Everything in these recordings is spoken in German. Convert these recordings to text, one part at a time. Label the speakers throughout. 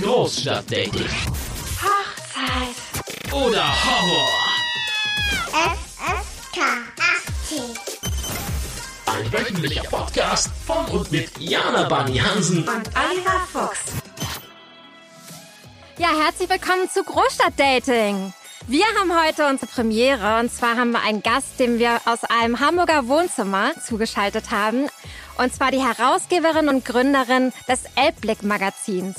Speaker 1: Großstadtdating.
Speaker 2: Hochzeit.
Speaker 1: Oder Horror.
Speaker 2: FSK 18.
Speaker 1: Ein wöchentlicher Podcast von und mit Jana Bani Hansen
Speaker 2: Und Oliver Fuchs.
Speaker 3: Ja, herzlich willkommen zu Großstadtdating. Wir haben heute unsere Premiere und zwar haben wir einen Gast, den wir aus einem Hamburger Wohnzimmer zugeschaltet haben. Und zwar die Herausgeberin und Gründerin des Elbblick-Magazins.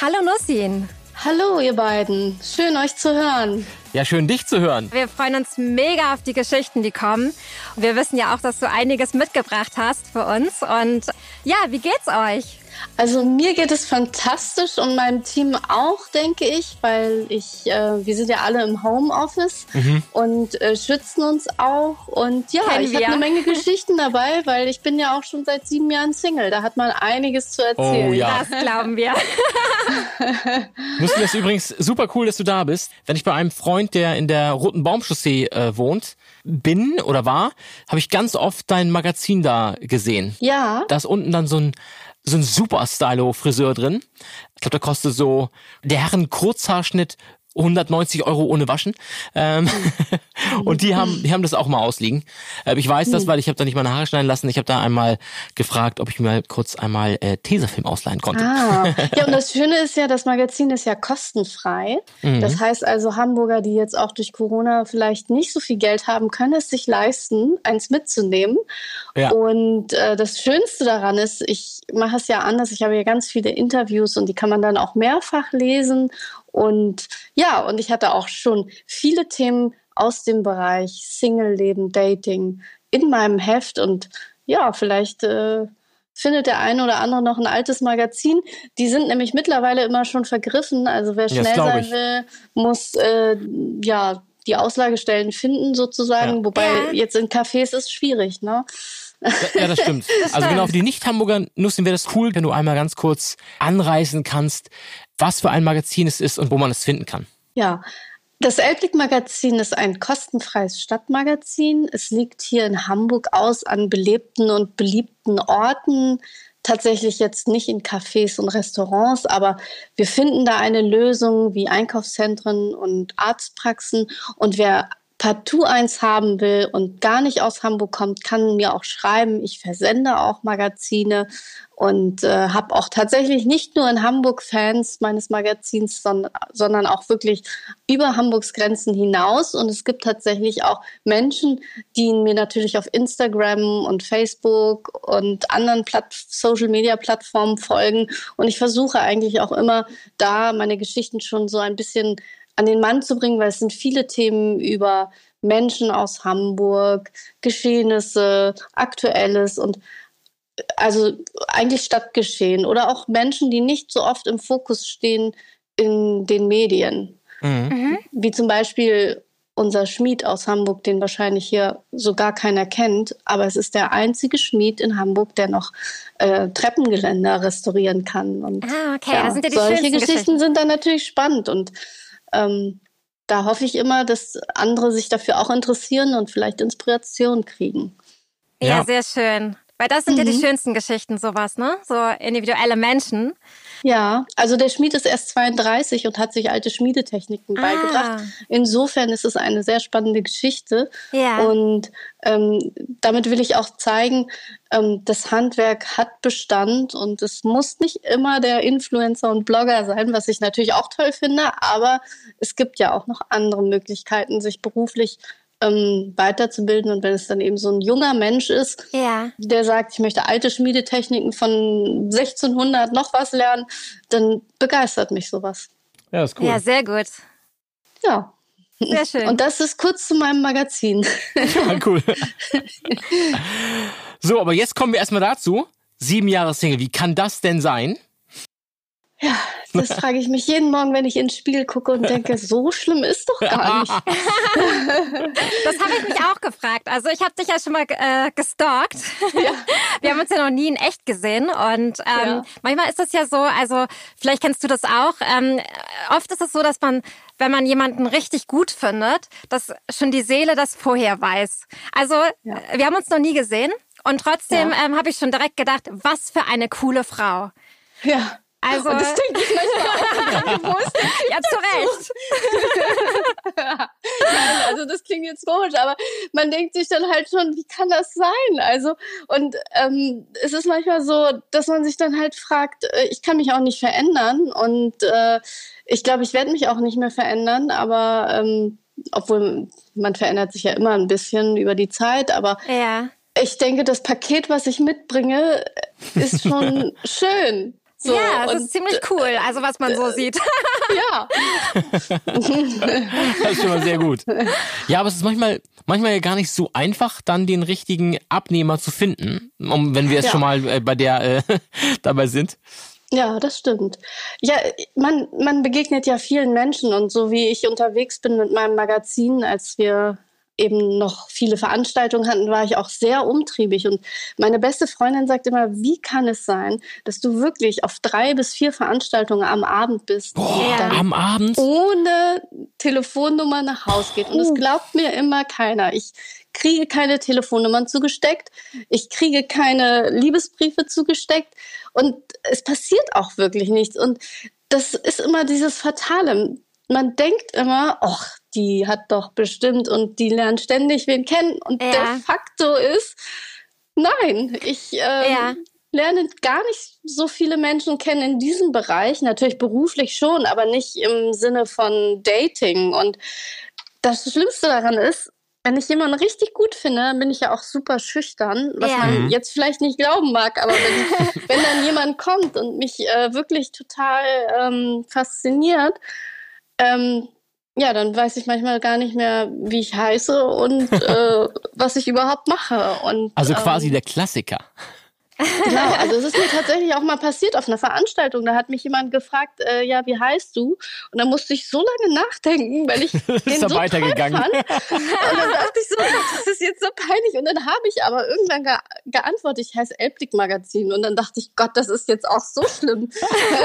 Speaker 3: Hallo Nussin.
Speaker 4: Hallo, ihr beiden. Schön, euch zu hören.
Speaker 5: Ja, schön dich zu hören.
Speaker 3: Wir freuen uns mega auf die Geschichten, die kommen. Wir wissen ja auch, dass du einiges mitgebracht hast für uns. Und ja, wie geht's euch?
Speaker 4: Also mir geht es fantastisch und meinem Team auch, denke ich, weil ich, äh, wir sind ja alle im Homeoffice und äh, schützen uns auch. Und ja,
Speaker 3: Kennen
Speaker 4: ich habe eine Menge Geschichten dabei, weil ich bin ja auch schon seit sieben Jahren Single. Da hat man einiges zu erzählen.
Speaker 5: Oh ja.
Speaker 3: Das glauben wir.
Speaker 5: Nussi, das ist übrigens super cool, dass du da bist. Wenn ich bei einem Freund, der in der Roten Baumchaussee äh, wohnt, bin oder war, habe ich ganz oft dein Magazin da gesehen.
Speaker 4: Ja,
Speaker 5: Da ist unten dann so ein so ein super Stylo-Friseur drin. Ich glaube, der kostet so der Herren Kurzhaarschnitt 190 Euro ohne Waschen. Ähm, und die haben, die haben das auch mal ausliegen. Äh, ich weiß das, weil ich habe da nicht meine Haare schneiden lassen. Ich habe da einmal gefragt, ob ich mir kurz einmal äh, Tesafilm ausleihen konnte.
Speaker 4: Ah, ja, und das Schöne ist ja, das Magazin ist ja kostenfrei. Das heißt also, Hamburger, die jetzt auch durch Corona vielleicht nicht so viel Geld haben, können es sich leisten, eins mitzunehmen.
Speaker 5: Ja.
Speaker 4: Und äh, das Schönste daran ist, ich mache es ja anders. Ich habe ja ganz viele Interviews und die kann man dann auch mehrfach lesen. Und ja, und ich hatte auch schon viele Themen aus dem Bereich Single-Leben, Dating in meinem Heft. Und ja, vielleicht äh, findet der eine oder andere noch ein altes Magazin. Die sind nämlich mittlerweile immer schon vergriffen. Also wer schnell sein
Speaker 5: ich.
Speaker 4: will, muss äh, ja die Auslagestellen finden sozusagen.
Speaker 5: Ja.
Speaker 4: Wobei
Speaker 3: Ja.
Speaker 4: jetzt in Cafés ist schwierig, ne?
Speaker 5: Ja, das stimmt. also genau für die Nicht-Hamburger Nussen wäre das cool, wenn du einmal ganz kurz anreißen kannst, was für ein Magazin es ist und wo man es finden kann.
Speaker 4: Ja, das Elbblick-Magazin ist ein kostenfreies Stadtmagazin. Es liegt hier in Hamburg aus an belebten und beliebten Orten. Tatsächlich jetzt nicht in Cafés und Restaurants, aber wir finden da eine Lösung wie Einkaufszentren und Arztpraxen. Und wer partout eins haben will und gar nicht aus Hamburg kommt, kann mir auch schreiben. Ich versende auch Magazine und äh, habe auch tatsächlich nicht nur in Hamburg Fans meines Magazins, sondern, sondern auch wirklich über Hamburgs Grenzen hinaus. Und es gibt tatsächlich auch Menschen, die mir natürlich auf Instagram und Facebook und anderen Platt Social-Media-Plattformen folgen. Und ich versuche eigentlich auch immer da meine Geschichten schon so ein bisschen an den Mann zu bringen, weil es sind viele Themen über Menschen aus Hamburg, Geschehnisse, Aktuelles und also eigentlich Stadtgeschehen oder auch Menschen, die nicht so oft im Fokus stehen in den Medien. Wie zum Beispiel unser Schmied aus Hamburg, den wahrscheinlich hier so gar keiner kennt, aber es ist der einzige Schmied in Hamburg, der noch äh, Treppengeländer restaurieren kann. Und
Speaker 3: Ah, okay, das sind ja die
Speaker 4: solche
Speaker 3: schönsten
Speaker 4: Geschichten,
Speaker 3: Geschichten.
Speaker 4: sind dann natürlich spannend und ähm, da hoffe ich immer, dass andere sich dafür auch interessieren und vielleicht Inspiration kriegen.
Speaker 3: Ja,
Speaker 5: Ja.
Speaker 3: sehr schön. Weil das sind ja
Speaker 4: Mhm.
Speaker 3: die schönsten Geschichten, sowas, ne? So individuelle Menschen.
Speaker 4: Ja, also der Schmied ist erst 32 und hat sich alte Schmiedetechniken
Speaker 3: Ah.
Speaker 4: beigebracht. Insofern ist es eine sehr spannende Geschichte.
Speaker 3: Ja.
Speaker 4: Und ähm, damit will ich auch zeigen, ähm, das Handwerk hat Bestand und es muss nicht immer der Influencer und Blogger sein, was ich natürlich auch toll finde, aber es gibt ja auch noch andere Möglichkeiten, sich beruflich ähm, weiterzubilden. Und wenn es dann eben so ein junger Mensch ist,
Speaker 3: Ja.
Speaker 4: der sagt, ich möchte alte Schmiedetechniken von 1600 noch was lernen, dann begeistert mich sowas.
Speaker 5: Ja, ist
Speaker 3: Ja, sehr gut.
Speaker 4: Ja.
Speaker 3: Sehr schön.
Speaker 4: Und das ist kurz zu meinem Magazin.
Speaker 5: Ja, cool. so, aber jetzt kommen wir erstmal dazu. Sieben Jahre Single, wie kann das denn sein?
Speaker 4: Ja, das frage ich mich jeden Morgen, wenn ich ins Spiel gucke und denke, so schlimm ist doch gar nicht.
Speaker 3: Das habe ich mich auch gefragt. Also ich habe dich ja schon mal äh, gestalkt. Wir haben uns ja noch nie in echt gesehen und ähm,
Speaker 4: Ja.
Speaker 3: manchmal ist das ja so, also vielleicht kennst du das auch, ähm, oft ist es so, dass man, wenn man jemanden richtig gut findet, dass schon die Seele das vorher weiß. Also
Speaker 4: Ja.
Speaker 3: äh, wir haben uns noch nie gesehen und trotzdem
Speaker 4: Ja.
Speaker 3: ähm, habe ich schon direkt gedacht, was für eine coole Frau.
Speaker 4: Ja,
Speaker 3: Also,
Speaker 4: Und das denke ich manchmal auch. Denn
Speaker 3: ja, zu Recht.
Speaker 4: Nein, also das klingt jetzt komisch, aber man denkt sich dann halt schon, wie kann das sein? Also, und ähm, es ist manchmal so, dass man sich dann halt fragt, äh, ich kann mich auch nicht verändern und äh, ich glaube, ich werde mich auch nicht mehr verändern, aber ähm, obwohl man verändert sich ja immer ein bisschen über die Zeit, aber
Speaker 3: Ja.
Speaker 4: ich denke, das Paket, was ich mitbringe, ist schon schön. So,
Speaker 3: ja, es
Speaker 4: und,
Speaker 3: ist ziemlich cool, also was man so sieht.
Speaker 4: ja.
Speaker 5: Das ist schon mal sehr gut. Ja, aber es ist manchmal, manchmal ja gar nicht so einfach, dann den richtigen Abnehmer zu finden, um, wenn wir jetzt
Speaker 4: Ja.
Speaker 5: schon mal äh, bei der äh, dabei sind.
Speaker 4: Ja, das stimmt. Ja, man, man begegnet ja vielen Menschen und so wie ich unterwegs bin mit meinem Magazin, als wir eben noch viele Veranstaltungen hatten, war ich auch sehr umtriebig. Und meine beste Freundin sagt immer, wie kann es sein, dass du wirklich auf drei bis vier Veranstaltungen am Abend bist,
Speaker 5: Boah,
Speaker 4: dann
Speaker 5: am Abend.
Speaker 4: ohne Telefonnummer nach Haus geht. Und es glaubt mir immer keiner. Ich kriege keine Telefonnummern zugesteckt. Ich kriege keine Liebesbriefe zugesteckt. Und es passiert auch wirklich nichts. Und das ist immer dieses Fatale. Man denkt immer, ach, die hat doch bestimmt und die lernt ständig wen kennen. Und
Speaker 3: Ja.
Speaker 4: der Faktor ist, nein, ich ähm,
Speaker 3: Ja.
Speaker 4: lerne gar nicht so viele Menschen kennen in diesem Bereich. Natürlich beruflich schon, aber nicht im Sinne von Dating. Und das Schlimmste daran ist, wenn ich jemanden richtig gut finde, bin ich ja auch super schüchtern, was
Speaker 3: Ja.
Speaker 4: man jetzt vielleicht nicht glauben mag, aber wenn, wenn dann jemand kommt und mich äh, wirklich total ähm, fasziniert, ähm, ja, dann weiß ich manchmal gar nicht mehr, wie ich heiße und äh, was ich überhaupt mache. Und,
Speaker 5: Also
Speaker 4: ähm,
Speaker 5: quasi der Klassiker.
Speaker 4: Genau, also es ist mir tatsächlich auch mal passiert auf einer Veranstaltung. Da hat mich jemand gefragt, äh, ja, wie heißt du? Und da musste ich so lange nachdenken, weil ich den
Speaker 5: Ist
Speaker 4: so
Speaker 5: er weitergegangen.
Speaker 4: toll fand. Und dann dachte ich so, das ist jetzt so peinlich. Und dann habe ich aber irgendwann ge geantwortet, ich heiße Elbblick Magazin. Und dann dachte ich, Gott, das ist jetzt auch so schlimm.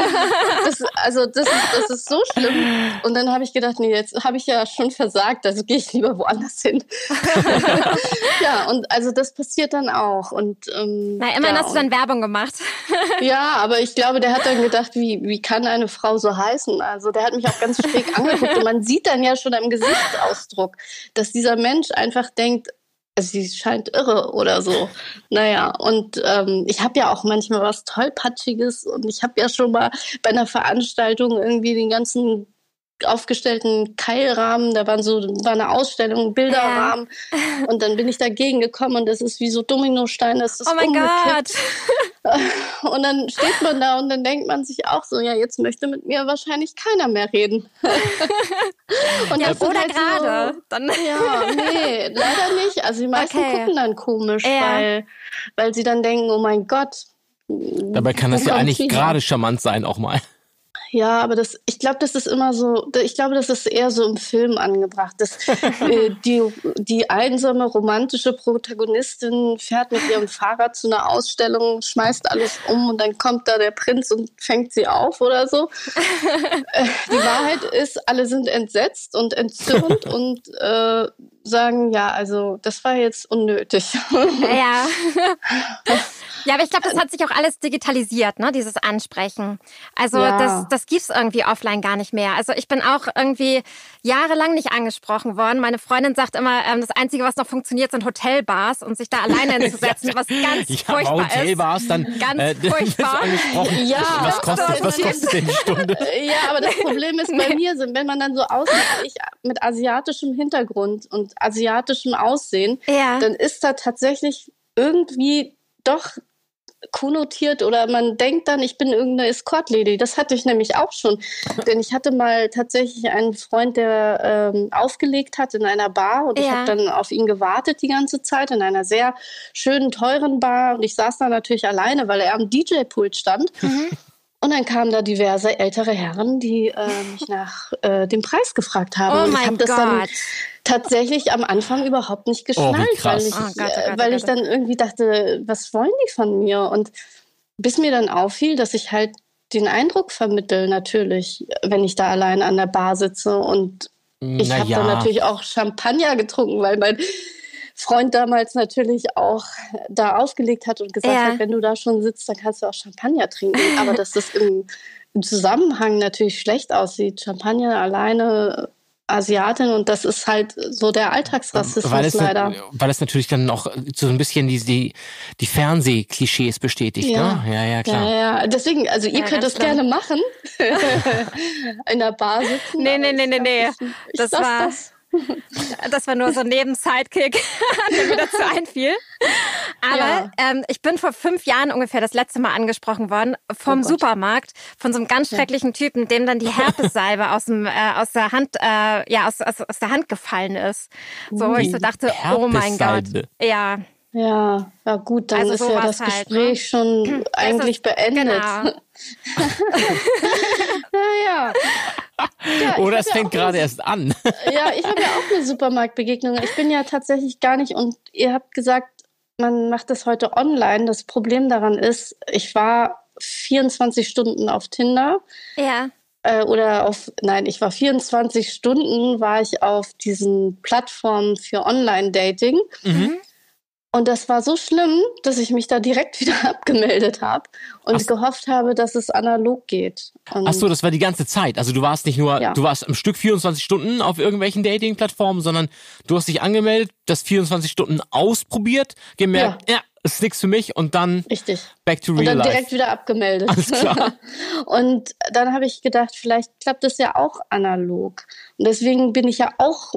Speaker 4: das, also das ist, das ist so schlimm. Und dann habe ich gedacht, nee, jetzt habe ich ja schon versagt, also gehe ich lieber woanders hin. ja, und also das passiert dann auch. Und ähm,
Speaker 3: Na, immerhin
Speaker 4: ja,
Speaker 3: hast du dann Werbung gemacht.
Speaker 4: ja, aber ich glaube, der hat dann gedacht, wie, wie kann eine Frau so heißen? Also der hat mich auch ganz schräg angeguckt und man sieht dann ja schon am Gesichtsausdruck, dass dieser Mensch einfach denkt, also sie scheint irre oder so. Naja, und ähm, ich habe ja auch manchmal was Tollpatschiges und ich habe ja schon mal bei einer Veranstaltung irgendwie den ganzen aufgestellten Keilrahmen, da waren so war eine Ausstellung, Bilderrahmen und dann bin ich dagegen gekommen und das ist wie so Dominosteine, das ist
Speaker 3: Oh mein
Speaker 4: umgekippt.
Speaker 3: Gott.
Speaker 4: Und dann steht man da und dann denkt man sich auch so, ja, jetzt möchte mit mir wahrscheinlich keiner mehr reden. und
Speaker 3: Ja,
Speaker 4: das sind
Speaker 3: oder
Speaker 4: halt
Speaker 3: gerade.
Speaker 4: So,
Speaker 3: Dann
Speaker 4: ja, nee, leider nicht. Also die meisten
Speaker 3: Okay.
Speaker 4: gucken dann komisch,
Speaker 3: Ja.
Speaker 4: weil, weil sie dann denken, oh mein Gott.
Speaker 5: Dabei kann das ja eigentlich gerade charmant sein auch mal.
Speaker 4: Ja, aber das, ich glaube, das ist immer so, ich glaube, das ist eher so im Film angebracht. Dass, äh, die, die einsame, romantische Protagonistin fährt mit ihrem Fahrrad zu einer Ausstellung, schmeißt alles um und dann kommt da der Prinz und fängt sie auf oder so. äh, die Wahrheit ist, alle sind entsetzt und entzürnt und äh, sagen, ja, also das war jetzt unnötig.
Speaker 3: Ja. Ja, aber ich glaube, das hat sich auch alles digitalisiert, ne? Dieses Ansprechen. Also
Speaker 4: Ja.
Speaker 3: das, das gibt's irgendwie offline gar nicht mehr. Also ich bin auch irgendwie jahrelang nicht angesprochen worden. Meine Freundin sagt immer, ähm, das Einzige, was noch funktioniert, sind Hotelbars und sich da alleine hinzusetzen, was ganz
Speaker 5: Ja,
Speaker 3: furchtbar
Speaker 5: Hotelbars dann
Speaker 3: Ganz
Speaker 5: äh,
Speaker 3: furchtbar.
Speaker 4: Ja,
Speaker 5: was kostet, was kostet denn die Stunde?
Speaker 4: Ja, aber das Problem ist bei mir, sind, wenn man dann so aussieht wie ich mit asiatischem Hintergrund und asiatischem Aussehen,
Speaker 3: Ja.
Speaker 4: dann ist da tatsächlich irgendwie doch konnotiert oder man denkt dann, ich bin irgendeine Escort-Lady. Das hatte ich nämlich auch schon. Denn ich hatte mal tatsächlich einen Freund, der ähm, aufgelegt hat in einer Bar und ich
Speaker 3: Ja.
Speaker 4: habe dann auf ihn gewartet die ganze Zeit in einer sehr schönen, teuren Bar und ich saß da natürlich alleine, weil er am DJ-Pult stand. Und dann kamen da diverse ältere Herren, die äh, mich nach äh, dem Preis gefragt haben.
Speaker 3: Oh
Speaker 4: Und ich
Speaker 3: mein
Speaker 4: habe das dann
Speaker 3: Gott.
Speaker 4: Tatsächlich am Anfang überhaupt nicht geschnallt, weil
Speaker 5: krass.
Speaker 4: ich,
Speaker 3: Oh Gott, oh Gott,
Speaker 4: äh,
Speaker 3: oh
Speaker 4: weil
Speaker 3: Gott.
Speaker 4: ich dann irgendwie dachte, was wollen die von mir? Und bis mir dann auffiel, dass ich halt den Eindruck vermittel, natürlich, wenn ich da allein an der Bar sitze und ich habe
Speaker 5: Naja.
Speaker 4: dann natürlich auch Champagner getrunken, weil mein Freund damals natürlich auch da aufgelegt hat und gesagt
Speaker 3: Ja.
Speaker 4: hat, wenn du da schon sitzt, dann kannst du auch Champagner trinken. Aber dass das im, im Zusammenhang natürlich schlecht aussieht. Champagner alleine Asiatin und das ist halt so der Alltagsrassismus
Speaker 5: weil es,
Speaker 4: leider.
Speaker 5: weil es natürlich dann noch so ein bisschen die, die, die Fernsehklischees bestätigt,
Speaker 4: Ja.
Speaker 5: ne? Ja, ja, klar.
Speaker 4: Ja, ja, deswegen, also ihr
Speaker 3: Ja,
Speaker 4: könnt das gerne machen. In der Bar sitzen.
Speaker 3: Nee, nee, nee, nee, nee. Das
Speaker 4: lass
Speaker 3: war-
Speaker 4: das.
Speaker 3: Das war nur so ein Neben-Sidekick, der mir dazu einfiel. Aber
Speaker 4: Ja.
Speaker 3: ähm, ich bin vor fünf Jahren ungefähr das letzte Mal angesprochen worden vom
Speaker 4: Oh.
Speaker 3: Supermarkt von so einem ganz schrecklichen Typen, dem dann die Herpessalbe aus dem äh, aus der Hand äh, ja aus, aus, aus der Hand gefallen ist. So wo ich so dachte, oh mein Gott. Ja,
Speaker 4: Ja, ja gut, dann
Speaker 3: Also
Speaker 4: ist ja das
Speaker 3: halt,
Speaker 4: Gespräch schon eigentlich beendet.
Speaker 3: genau.
Speaker 4: Naja. Ja,
Speaker 5: Oder es fängt gerade
Speaker 4: eine-
Speaker 5: erst an.
Speaker 4: Ja, ich habe ja auch eine Supermarktbegegnung. Ich bin ja tatsächlich gar nicht und ihr habt gesagt, man macht das heute online. Das Problem daran ist, ich war 24 Stunden auf Tinder
Speaker 3: Ja.
Speaker 4: äh, oder auf, nein, ich war 24 Stunden, war ich auf diesen Plattformen für Online-Dating. Und das war so schlimm, dass ich mich da direkt wieder abgemeldet habe und
Speaker 5: Ach-
Speaker 4: gehofft habe, dass es analog geht. Und
Speaker 5: Ach so, das war die ganze Zeit. Also du warst nicht nur,
Speaker 4: Ja.
Speaker 5: du warst am Stück 24 Stunden auf irgendwelchen Dating-Plattformen, sondern du hast dich angemeldet, das 24 Stunden ausprobiert, gemerkt, ja, ist nichts für mich und dann
Speaker 4: Richtig.
Speaker 5: back to
Speaker 4: Und
Speaker 5: real
Speaker 4: dann
Speaker 5: life.
Speaker 4: direkt wieder abgemeldet.
Speaker 5: Alles klar.
Speaker 4: und dann habe ich gedacht, vielleicht klappt das ja auch analog. Und deswegen bin ich ja auch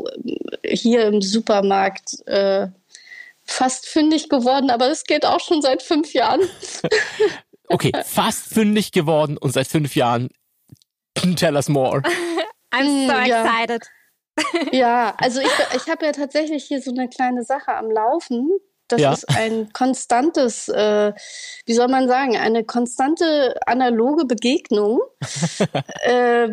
Speaker 4: äh, hier im Supermarkt äh, fast fündig geworden, aber das geht auch schon seit fünf Jahren.
Speaker 5: Okay, fast fündig geworden und seit fünf Jahren tell us more.
Speaker 3: I'm so
Speaker 4: Mm, ja.
Speaker 3: excited.
Speaker 4: ja, also ich, ich habe ja tatsächlich hier so eine kleine Sache am Laufen. Das
Speaker 5: Ja.
Speaker 4: ist ein konstantes, äh, wie soll man sagen, eine konstante analoge Begegnung, äh,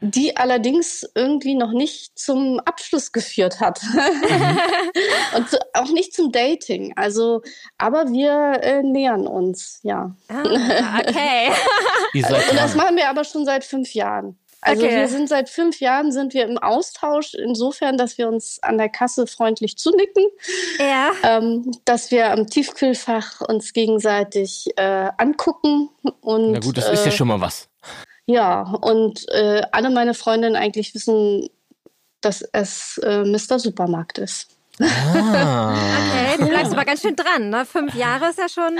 Speaker 4: die allerdings irgendwie noch nicht zum Abschluss geführt hat. Und so, auch nicht zum Dating. Also, aber wir äh, nähern uns, ja.
Speaker 3: Ah, okay.
Speaker 4: Und das machen wir aber schon seit fünf Jahren. Also
Speaker 3: Okay.
Speaker 4: wir sind seit fünf Jahren sind wir im Austausch, insofern, dass wir uns an der Kasse freundlich zunicken,
Speaker 3: ja.
Speaker 4: ähm, dass wir am Tiefkühlfach uns gegenseitig äh, angucken und
Speaker 5: Na gut, das ist ja
Speaker 4: äh,
Speaker 5: schon mal was.
Speaker 4: Ja und äh, alle meine Freundinnen eigentlich wissen, dass es äh, Mr. Supermarkt ist.
Speaker 5: Ah.
Speaker 3: Okay, du bleibst aber ganz schön dran, ne? Fünf Jahre ist ja schon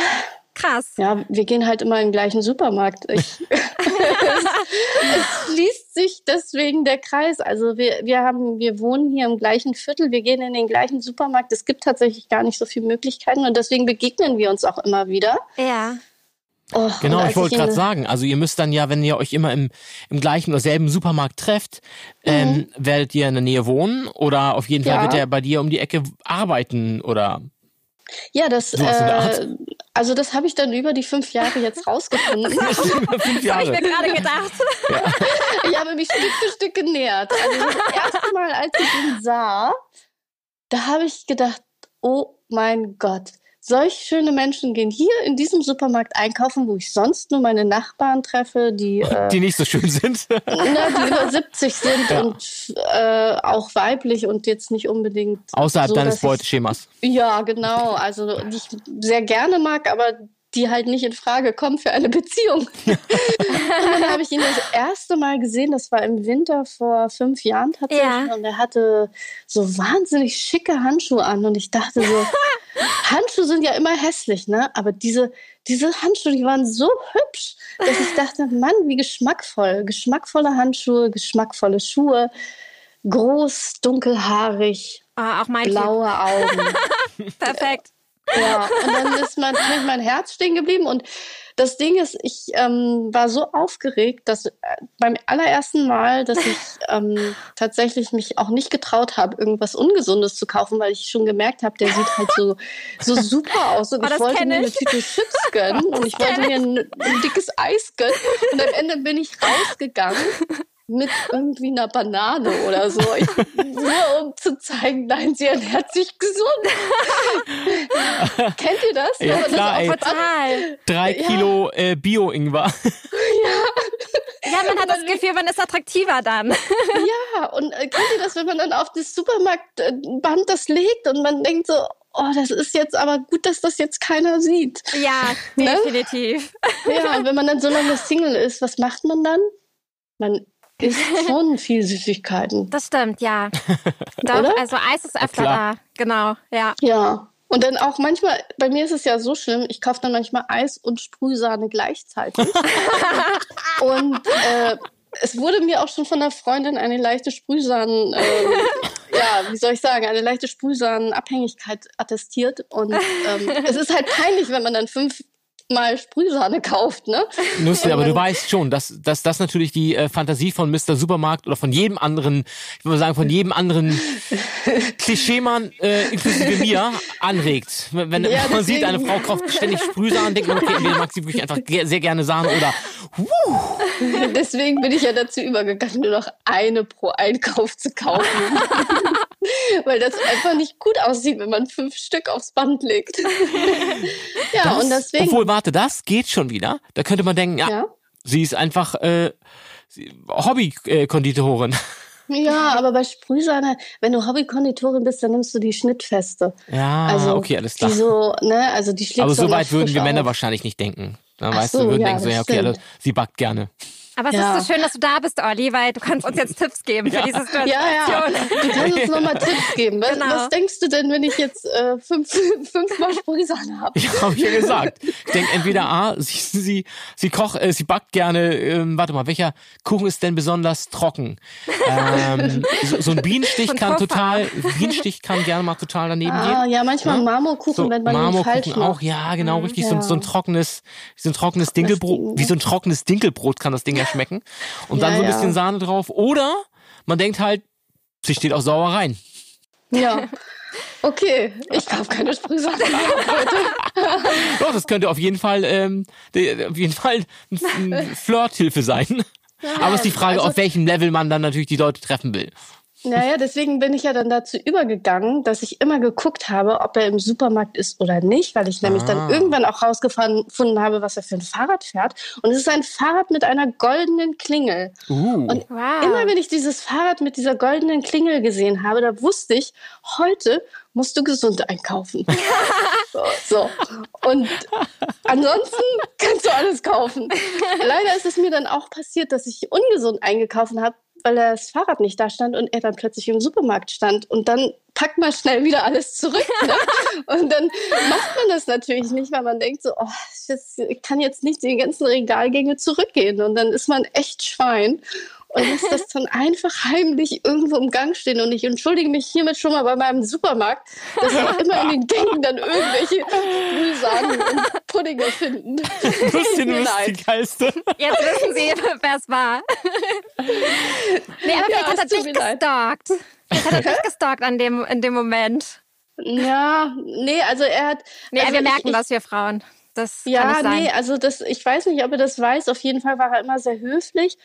Speaker 3: krass.
Speaker 4: Ja, wir gehen halt immer in den gleichen Supermarkt. Ich, es, es schließt sich deswegen der Kreis. Also wir, wir haben, wir wohnen hier im gleichen Viertel, wir gehen in den gleichen Supermarkt. Es gibt tatsächlich gar nicht so viele Möglichkeiten und deswegen begegnen wir uns auch immer wieder.
Speaker 3: Ja.
Speaker 4: Oh,
Speaker 5: Genau, ich wollte gerade sagen, also ihr müsst dann ja, wenn ihr euch immer im, im gleichen oder selben Supermarkt trefft, ähm, werdet ihr in der Nähe wohnen oder auf jeden Fall
Speaker 4: Mhm. Ja.
Speaker 5: wird er bei dir um die Ecke arbeiten oder
Speaker 4: Ja, das,
Speaker 5: Sowas in der Art.
Speaker 4: äh, also das habe ich dann über die fünf Jahre jetzt rausgefunden.
Speaker 5: fünf
Speaker 3: Habe ich mir gerade gedacht.
Speaker 4: Ich habe mich Stück für Stück genähert. Also das erste Mal, als ich ihn sah, da habe ich gedacht, oh mein Gott, solch schöne Menschen gehen hier in diesem Supermarkt einkaufen, wo ich sonst nur meine Nachbarn treffe, die, äh,
Speaker 5: Die nicht so schön sind.
Speaker 4: na, die über 70 sind und äh, auch weiblich und jetzt nicht unbedingt
Speaker 5: Außerhalb
Speaker 4: so,
Speaker 5: deines
Speaker 4: ich-
Speaker 5: Beuteschemas.
Speaker 4: Ja, genau. Also die ich sehr gerne mag, aber die halt nicht in Frage kommen für eine Beziehung. und dann habe ich ihn das erste Mal gesehen, das war im Winter vor fünf Jahren tatsächlich.
Speaker 3: Ja.
Speaker 4: Und er hatte so wahnsinnig schicke Handschuhe an. Und ich dachte so, Handschuhe sind ja immer hässlich, ne? Aber diese, diese Handschuhe, die waren so hübsch, dass ich dachte, Mann, wie geschmackvoll. Geschmackvolle Handschuhe, geschmackvolle Schuhe, groß, dunkelhaarig,
Speaker 3: Oh, auch mein
Speaker 4: blaue Augen.
Speaker 3: Perfekt.
Speaker 4: Ja, und dann ist mein, mein Herz stehen geblieben. Und das Ding ist, ich ähm, war so aufgeregt, dass äh, beim allerersten Mal, dass ich ähm, tatsächlich mich auch nicht getraut habe, irgendwas Ungesundes zu kaufen, weil ich schon gemerkt habe, der sieht halt so, so super aus. Und
Speaker 3: Oh,
Speaker 4: ich wollte mir eine. Tüte Chips gönnen und ich wollte mir ein, ein dickes Eis gönnen. Und am Ende bin ich rausgegangen mit irgendwie einer Banane oder so. Ich, nur um zu zeigen, nein, sie ernährt sich gesund. Kennt ihr das?
Speaker 5: Ja,
Speaker 4: man
Speaker 5: klar,
Speaker 4: das
Speaker 3: Total.
Speaker 5: Drei
Speaker 4: Ja.
Speaker 5: Kilo äh, Bio-Ingwer.
Speaker 3: Ja, Ja, man hat das Gefühl, man ist attraktiver dann.
Speaker 4: Ja, und äh, kennt ihr das, wenn man dann auf das Supermarktband das legt und man denkt so, oh, das ist jetzt aber gut, dass das jetzt keiner sieht.
Speaker 3: Ja,
Speaker 4: Ne?
Speaker 3: definitiv.
Speaker 4: Ja, und wenn man dann so lange Single ist, was macht man dann? Man isst schon viel Süßigkeiten.
Speaker 3: Das stimmt, ja. Doch,
Speaker 4: Oder?
Speaker 3: also Eis ist öfter da. Genau, ja.
Speaker 4: Ja. Und dann auch manchmal, bei mir ist es ja so schlimm, ich kaufe dann manchmal Eis und Sprühsahne gleichzeitig. und äh, es wurde mir auch schon von einer Freundin eine leichte Sprühsahnen, ähm, ja, wie soll ich sagen, eine leichte Sprühsahnenabhängigkeit attestiert. Und ähm, es ist halt peinlich, wenn man dann fünfmal Sprühsahne kauft, ne?
Speaker 5: Lustig, aber du weißt schon, dass, dass das natürlich die äh, Fantasie von Mr. Supermarkt oder von jedem anderen, ich würde sagen, von jedem anderen Klischeemann, äh, inklusive mir, anregt. Wenn wenn
Speaker 4: Ja,
Speaker 5: man sieht, eine Frau kauft ständig Sprühsahne, denkt man, okay, entweder mag sie wirklich einfach sehr gerne Sahne oder
Speaker 4: Deswegen bin ich ja dazu übergegangen, nur noch eine pro Einkauf zu kaufen. Weil das einfach nicht gut aussieht, wenn man fünf Stück aufs Band legt. ja,
Speaker 5: das,
Speaker 4: und deswegen.
Speaker 5: Obwohl, warte, das geht schon wieder. Da könnte man denken, ja,
Speaker 4: ja.
Speaker 5: sie ist einfach äh, Hobby-Konditorin.
Speaker 4: ja, aber bei Sprühsahne, wenn du Hobbykonditorin bist, dann nimmst du die Schnittfeste.
Speaker 5: Ja,
Speaker 4: Also
Speaker 5: okay, alles klar.
Speaker 4: Die so, ne, also die schlägst
Speaker 5: Aber
Speaker 4: du
Speaker 5: so weit würden wir Männer
Speaker 4: auf.
Speaker 5: wahrscheinlich nicht denken. Dann
Speaker 4: Ach
Speaker 5: weißt du,
Speaker 4: so,
Speaker 5: wir würden
Speaker 4: ja,
Speaker 5: denken so,
Speaker 4: das
Speaker 5: ja, okay,
Speaker 4: stimmt.
Speaker 5: alles- sie backt gerne.
Speaker 3: Aber es
Speaker 4: Ja.
Speaker 3: ist so schön, dass du da bist, Olli, weil du kannst uns jetzt Tipps geben für diese Situation.
Speaker 4: Ja, ja. Du kannst uns nochmal Tipps geben. Was,
Speaker 3: Genau.
Speaker 4: was denkst du denn, wenn ich jetzt äh, fünf, fünfmal Sprühsahne habe?
Speaker 5: Ja, habe ich ja gesagt. Ich denke entweder A, sie, sie, sie kocht, äh, sie backt gerne, ähm, warte mal, welcher Kuchen ist denn besonders trocken? Ähm, so, so ein Bienenstich
Speaker 3: So
Speaker 5: kann total, Bienenstich kann gerne mal total daneben
Speaker 4: Ah,
Speaker 5: gehen.
Speaker 4: ja, manchmal
Speaker 5: Ja?
Speaker 4: Marmorkuchen,
Speaker 5: So
Speaker 4: wenn man ihn falsch
Speaker 5: Marmorkuchen
Speaker 4: macht.
Speaker 5: auch, ja, genau, richtig. So, ein-
Speaker 4: Ja.
Speaker 5: so ein trockenes, so ein trockenes Dinkelbrot, wie so ein trockenes Dinkelbrot kann das Ding ja schmecken. Und dann
Speaker 4: Ja,
Speaker 5: so ein
Speaker 4: ja.
Speaker 5: bisschen Sahne drauf. Oder man denkt halt, sie steht auf Sauereien.
Speaker 4: Ja. Okay, ich kaufe keine Sprühsahne heute.
Speaker 5: Doch, das könnte auf jeden Fall, ähm, auf jeden Fall ein, ein Flirthilfe sein. Aber es ist die Frage,
Speaker 4: also-
Speaker 5: auf welchem Level man dann natürlich die Leute treffen will.
Speaker 4: Naja, deswegen bin ich ja dann dazu übergegangen, dass ich immer geguckt habe, ob er im Supermarkt ist oder nicht, weil ich nämlich
Speaker 5: Ah.
Speaker 4: dann irgendwann auch rausgefunden habe, was er für ein Fahrrad fährt. Und es ist ein Fahrrad mit einer goldenen Klingel.
Speaker 5: Uh.
Speaker 4: Und
Speaker 3: Wow.
Speaker 4: immer wenn ich dieses Fahrrad mit dieser goldenen Klingel gesehen habe, da wusste ich, heute musst du gesund einkaufen. so, so. Und ansonsten kannst du alles kaufen. Leider ist es mir dann auch passiert, dass ich ungesund eingekauft habe, weil das Fahrrad nicht da stand und er dann plötzlich im Supermarkt stand. Und dann packt man schnell wieder alles zurück. Ne? Und dann macht man das natürlich nicht, weil man denkt so, oh, ich kann jetzt nicht die ganzen Regalgänge zurückgehen. Und dann ist man echt Schwein und lässt das dann einfach heimlich irgendwo im Gang stehen. Und ich entschuldige mich hiermit schon mal bei meinem Supermarkt, dass wir immer in den Gängen dann irgendwelche Mühsamen und Puddinge finden. Leid.
Speaker 5: geilste.
Speaker 3: Jetzt wissen Sie, wer es war. nee, aber vielleicht
Speaker 4: Ja,
Speaker 3: hat er dich gestalkt. Vielleicht hat er dich gestalkt an dem, in dem Moment.
Speaker 4: Ja, nee, also er hat.
Speaker 3: Nee,
Speaker 4: also
Speaker 3: wir
Speaker 4: ich-
Speaker 3: merken
Speaker 4: ich,
Speaker 3: das, wir Frauen. Das kann
Speaker 4: Ja,
Speaker 3: nicht sein.
Speaker 4: nee, also das, ich weiß nicht, ob er das weiß. Auf jeden Fall war er immer sehr höflich.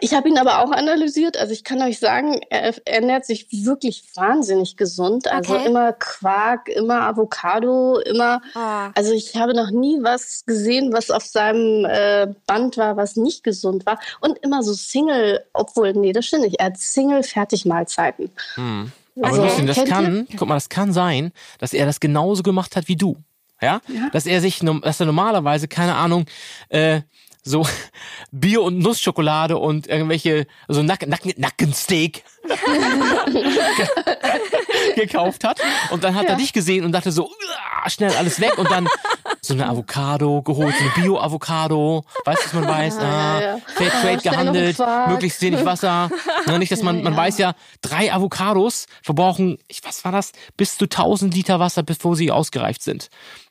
Speaker 4: Ich habe ihn aber auch analysiert. Also ich kann euch sagen, er ernährt sich wirklich wahnsinnig gesund. Also
Speaker 3: Okay.
Speaker 4: immer Quark, immer Avocado, immer.
Speaker 3: Oh.
Speaker 4: Also ich habe noch nie was gesehen, was auf seinem äh, Band war, was nicht gesund war. Und immer so Single, obwohl, nee, das stimmt nicht. Er hat Single-Fertigmahlzeiten.
Speaker 5: Hm. Aber
Speaker 4: Also,
Speaker 5: das kann, guck mal, das kann sein, dass er das genauso gemacht hat wie du. Ja? Dass er sich, dass er normalerweise, keine Ahnung, äh, so Bier und Nussschokolade und irgendwelche, so Nack Nacken Nackensteak gekauft hat. Und dann hat er dich gesehen und dachte so, schnell alles weg und dann so eine Avocado geholt, so eine Bio-Avocado. Weißt du, was man weiß? Ah,
Speaker 4: ja, ja.
Speaker 5: Fair Trade
Speaker 4: schnell noch
Speaker 5: gehandelt, möglichst wenig Wasser. Ja, nicht, dass man, man weiß ja, drei Avocados verbrauchen, ich, was war das? Bis zu 1000 Liter Wasser, bevor sie ausgereift sind.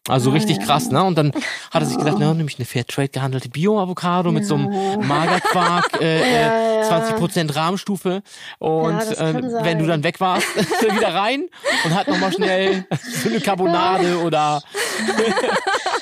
Speaker 5: Also richtig krass, ne? Und dann hat er sich gedacht, na, nämlich eine Fair Trade gehandelte Bio-Avocado mit so einem Magerquark, äh, äh, 20% Rahmenstufe. Und
Speaker 4: sein.
Speaker 5: wenn du dann weg warst, ist er wieder rein und hat nochmal schnell so eine Carbonade oder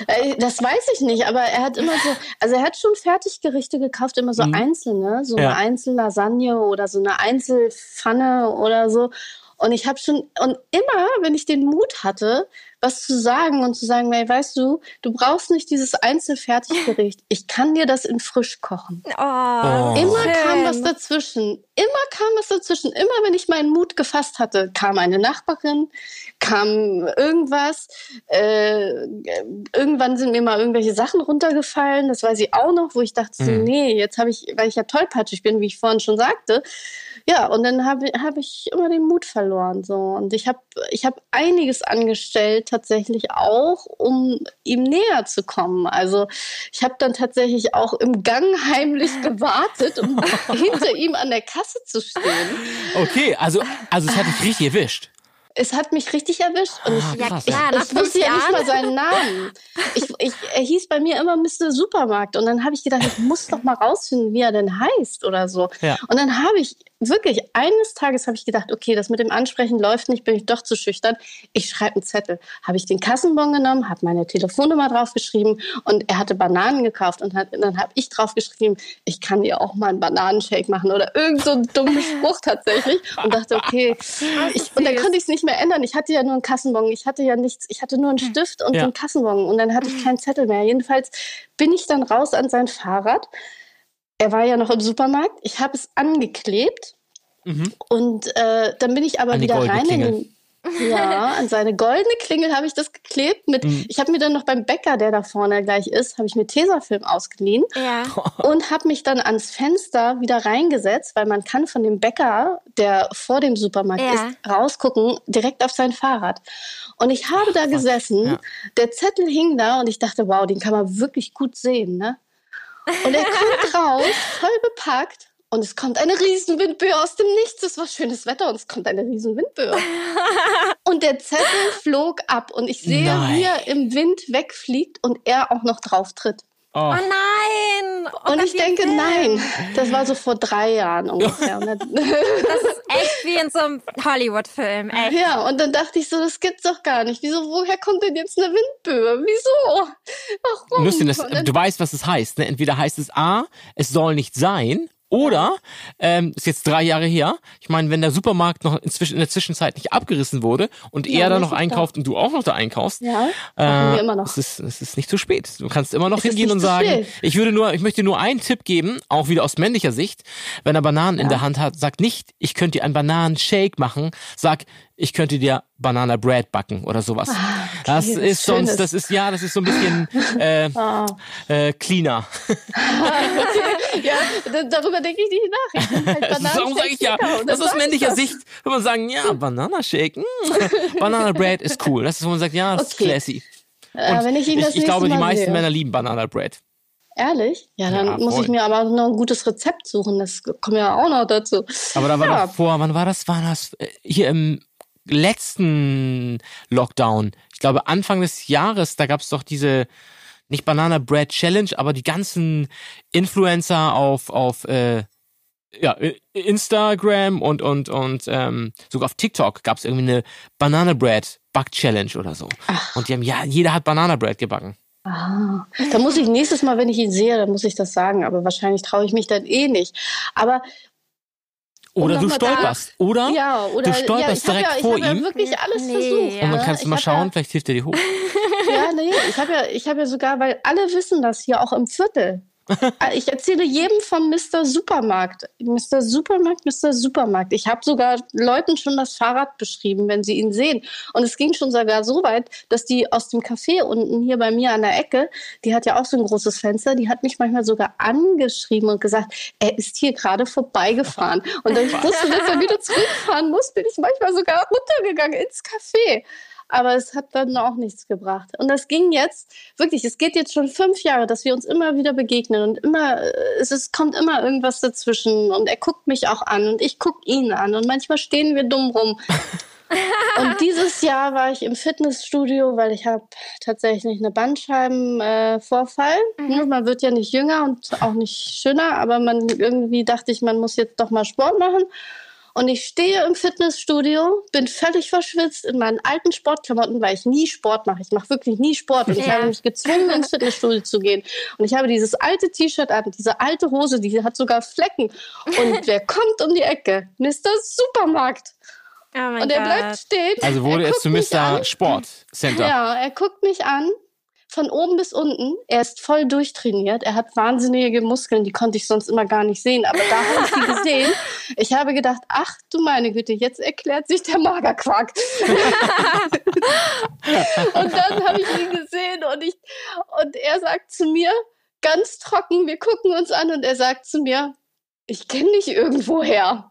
Speaker 4: Äh, Das weiß ich nicht, aber er hat immer so, also er hat schon Fertiggerichte gekauft, immer so einzelne, so
Speaker 5: Mhm. Ja.
Speaker 4: eine Einzellasagne oder so eine Einzelpfanne oder so. Und ich habe schon, und immer, wenn ich den Mut hatte, was zu sagen und zu sagen, hey, weißt du, du brauchst nicht dieses Einzelfertiggericht. Ich kann dir das in frisch kochen.
Speaker 3: Oh,
Speaker 4: Immer
Speaker 3: schön.
Speaker 4: kam was dazwischen. Immer kam was dazwischen. Immer wenn ich meinen Mut gefasst hatte, kam eine Nachbarin, kam irgendwas. Äh, irgendwann sind mir mal irgendwelche Sachen runtergefallen. Das weiß ich auch noch, wo ich dachte, so, nee, jetzt habe ich, weil ich ja tollpatschig bin, wie ich vorhin schon sagte. Ja, und dann habe hab ich immer den Mut verloren. So. Und ich habe ich hab einiges angestellt, tatsächlich auch, um ihm näher zu kommen. Also ich habe dann tatsächlich auch im Gang heimlich gewartet, um hinter ihm an der Kasse zu stehen.
Speaker 5: Okay, also, also es hat dich richtig erwischt.
Speaker 4: Es hat mich richtig erwischt und ich,
Speaker 5: Ah,
Speaker 3: Ja
Speaker 5: krass.
Speaker 3: klar, nach
Speaker 4: ich wusste ja nicht mal seinen Namen. Ich, ich, er hieß bei mir immer Mr. Supermarkt und dann habe ich gedacht, ich muss doch mal rausfinden, wie er denn heißt oder so.
Speaker 5: Ja.
Speaker 4: Und dann habe ich wirklich eines Tages habe ich gedacht, okay, das mit dem Ansprechen läuft nicht, bin ich doch zu schüchtern. Ich schreibe einen Zettel. Habe ich den Kassenbon genommen, habe meine Telefonnummer draufgeschrieben und er hatte Bananen gekauft und hat, dann habe ich draufgeschrieben, ich kann dir auch mal einen Bananenshake machen oder irgend so einen dummen Spruch tatsächlich und dachte, okay, ich, und dann konnte ich es nicht mehr ändern. Ich hatte ja nur einen Kassenbon, ich hatte ja nichts, ich hatte nur einen Stift und
Speaker 5: Ja.
Speaker 4: einen Kassenbon und dann hatte ich keinen Zettel mehr. Jedenfalls bin ich dann raus an sein Fahrrad. Er war ja noch im Supermarkt. Ich habe es angeklebt
Speaker 5: Mhm.
Speaker 4: und äh, dann bin ich aber
Speaker 5: An
Speaker 4: wieder rein in den ja, an seine goldene Klingel habe ich das geklebt. Mit,
Speaker 5: Mhm.
Speaker 4: Ich habe mir dann noch beim Bäcker, der da vorne gleich ist, habe ich mir Tesafilm ausgeliehen
Speaker 3: Ja.
Speaker 4: und habe mich dann ans Fenster wieder reingesetzt, weil man kann von dem Bäcker, der vor dem Supermarkt
Speaker 3: Ja.
Speaker 4: ist, rausgucken, direkt auf sein Fahrrad. Und ich habe da gesessen,
Speaker 5: Ja.
Speaker 4: der Zettel hing da und ich dachte, wow, den kann man wirklich gut sehen, ne? Und er kommt raus, voll bepackt. Und es kommt eine Riesenwindböe aus dem Nichts. Es war schönes Wetter und es kommt eine Riesenwindböe. und der Zettel flog ab und ich sehe,
Speaker 5: Nein.
Speaker 4: wie er im Wind wegfliegt und er auch noch drauf tritt.
Speaker 5: Oh.
Speaker 3: Oh nein! Oh
Speaker 4: Und ich denke,
Speaker 3: wild.
Speaker 4: nein, das war so vor drei Jahren ungefähr. Und dann-
Speaker 3: Das ist echt wie in so einem Hollywood-Film. Echt.
Speaker 4: ja, und dann dachte ich so, das gibt's doch gar nicht. Wieso, woher kommt denn jetzt eine Windböe? Wieso? Warum?
Speaker 5: Lustig, das, du weißt, was es heißt. Ne? Entweder heißt es A, es soll nicht sein, oder, ähm, ist jetzt drei Jahre her, ich meine, wenn der Supermarkt noch inzwischen, in der Zwischenzeit nicht abgerissen wurde und
Speaker 4: Ja,
Speaker 5: er da noch einkauft und du auch noch da einkaufst,
Speaker 4: Ja, wir immer noch.
Speaker 5: Es ist, es ist nicht zu spät. Du kannst immer noch
Speaker 4: Es
Speaker 5: hingehen und sagen,
Speaker 4: spät.
Speaker 5: ich würde nur, ich möchte nur einen Tipp geben, auch wieder aus männlicher Sicht. Wenn er Bananen in der Hand hat, sag nicht, ich könnte dir einen Bananenshake machen, sag, ich könnte dir Banana Bread backen oder sowas. das
Speaker 4: Ah, das
Speaker 5: ist sonst, das ist, ja, das ist so ein bisschen äh,
Speaker 4: Ah.
Speaker 5: äh, cleaner.
Speaker 4: ja, da- darüber denke ich nicht nach. Ich halt
Speaker 5: Darum sage ich ja, das
Speaker 4: dann
Speaker 5: ist männlicher
Speaker 4: das.
Speaker 5: Sicht, wenn man sagen, ja, Bananashake, mm, Banana Bread ist cool. Das ist, wo man sagt, ja, das ist
Speaker 4: Okay.
Speaker 5: classy.
Speaker 4: Äh, wenn ich ihn das
Speaker 5: ich, ich glaube, die meisten
Speaker 4: sehe.
Speaker 5: Männer lieben Banana Bread.
Speaker 4: Ehrlich? Ja, dann
Speaker 5: Ja,
Speaker 4: muss
Speaker 5: voll.
Speaker 4: ich mir aber noch ein gutes Rezept suchen. Das kommt ja auch noch dazu.
Speaker 5: Aber da war
Speaker 4: Ja.
Speaker 5: doch vor, wann war das? War das äh, hier im letzten Lockdown? Ich glaube Anfang des Jahres, da gab es doch diese nicht Banana Bread Challenge, aber die ganzen Influencer auf auf äh, ja, Instagram und und und ähm, sogar auf TikTok gab es irgendwie eine Banana Bread Back Challenge oder so. Und die haben ja jeder hat Banana Bread gebacken.
Speaker 4: Ah, da muss ich nächstes Mal, wenn ich ihn sehe, dann muss ich das sagen. Aber wahrscheinlich traue ich mich dann eh nicht. Aber
Speaker 5: Oder du
Speaker 4: da-
Speaker 5: stolperst. Oder
Speaker 4: ja, oder
Speaker 5: du stolperst
Speaker 4: ja, ich
Speaker 5: direkt
Speaker 4: hab ja,
Speaker 5: vor
Speaker 4: ich hab
Speaker 5: ihm.
Speaker 4: Ja wirklich alles
Speaker 3: Nee.
Speaker 4: versucht.
Speaker 5: und dann kannst du
Speaker 4: Ich
Speaker 5: mal
Speaker 4: hab
Speaker 5: schauen, vielleicht hilft er dir hoch.
Speaker 4: Ja, ja nee, ich habe ja, ich habe ja sogar, weil alle wissen das hier auch im Viertel. Ich erzähle jedem vom Mr. Supermarkt. Mr. Supermarkt, Mr. Supermarkt. Ich habe sogar Leuten schon das Fahrrad beschrieben, wenn sie ihn sehen. Und es ging schon sogar so weit, dass die aus dem Café unten hier bei mir an der Ecke, die hat ja auch so ein großes Fenster, die hat mich manchmal sogar angeschrieben und gesagt, er ist hier gerade vorbeigefahren. Und da ich wusste, dass er wieder zurückfahren muss, bin ich manchmal sogar runtergegangen ins Café. Aber es hat dann auch nichts gebracht. Und das ging jetzt, wirklich, es geht jetzt schon fünf Jahre, dass wir uns immer wieder begegnen und immer, äh, es ist, kommt immer irgendwas dazwischen und er guckt mich auch an und ich gucke ihn an und manchmal stehen wir dumm rum. und dieses Jahr war ich im Fitnessstudio, weil ich habe tatsächlich eine Bandscheibenvorfall. Äh. Ne, Man wird ja nicht jünger und auch nicht schöner, aber man irgendwie dachte ich, man muss jetzt doch mal Sport machen. Und ich stehe im Fitnessstudio, bin völlig verschwitzt in meinen alten Sportklamotten, weil ich nie Sport mache. Ich mache wirklich nie Sport. Und ich
Speaker 3: Ja.
Speaker 4: habe mich gezwungen, ins Fitnessstudio zu gehen. Und ich habe dieses alte T-Shirt an, diese alte Hose, die hat sogar Flecken. Und wer kommt um die Ecke? Mr. Supermarkt.
Speaker 3: Oh mein
Speaker 4: und er bleibt stehen.
Speaker 5: Also wurde
Speaker 4: er
Speaker 5: er zu Mr. Sport Center.
Speaker 4: Ja, er guckt mich an, von oben bis unten. Er ist voll durchtrainiert. Er hat wahnsinnige Muskeln, die konnte ich sonst immer gar nicht sehen. Aber da habe ich sie gesehen. Ich habe gedacht, ach du meine Güte, jetzt erklärt sich der Magerquark. und dann habe ich ihn gesehen und, ich, und er sagt zu mir, ganz trocken, wir gucken uns an und er sagt zu mir, ich kenne dich irgendwoher.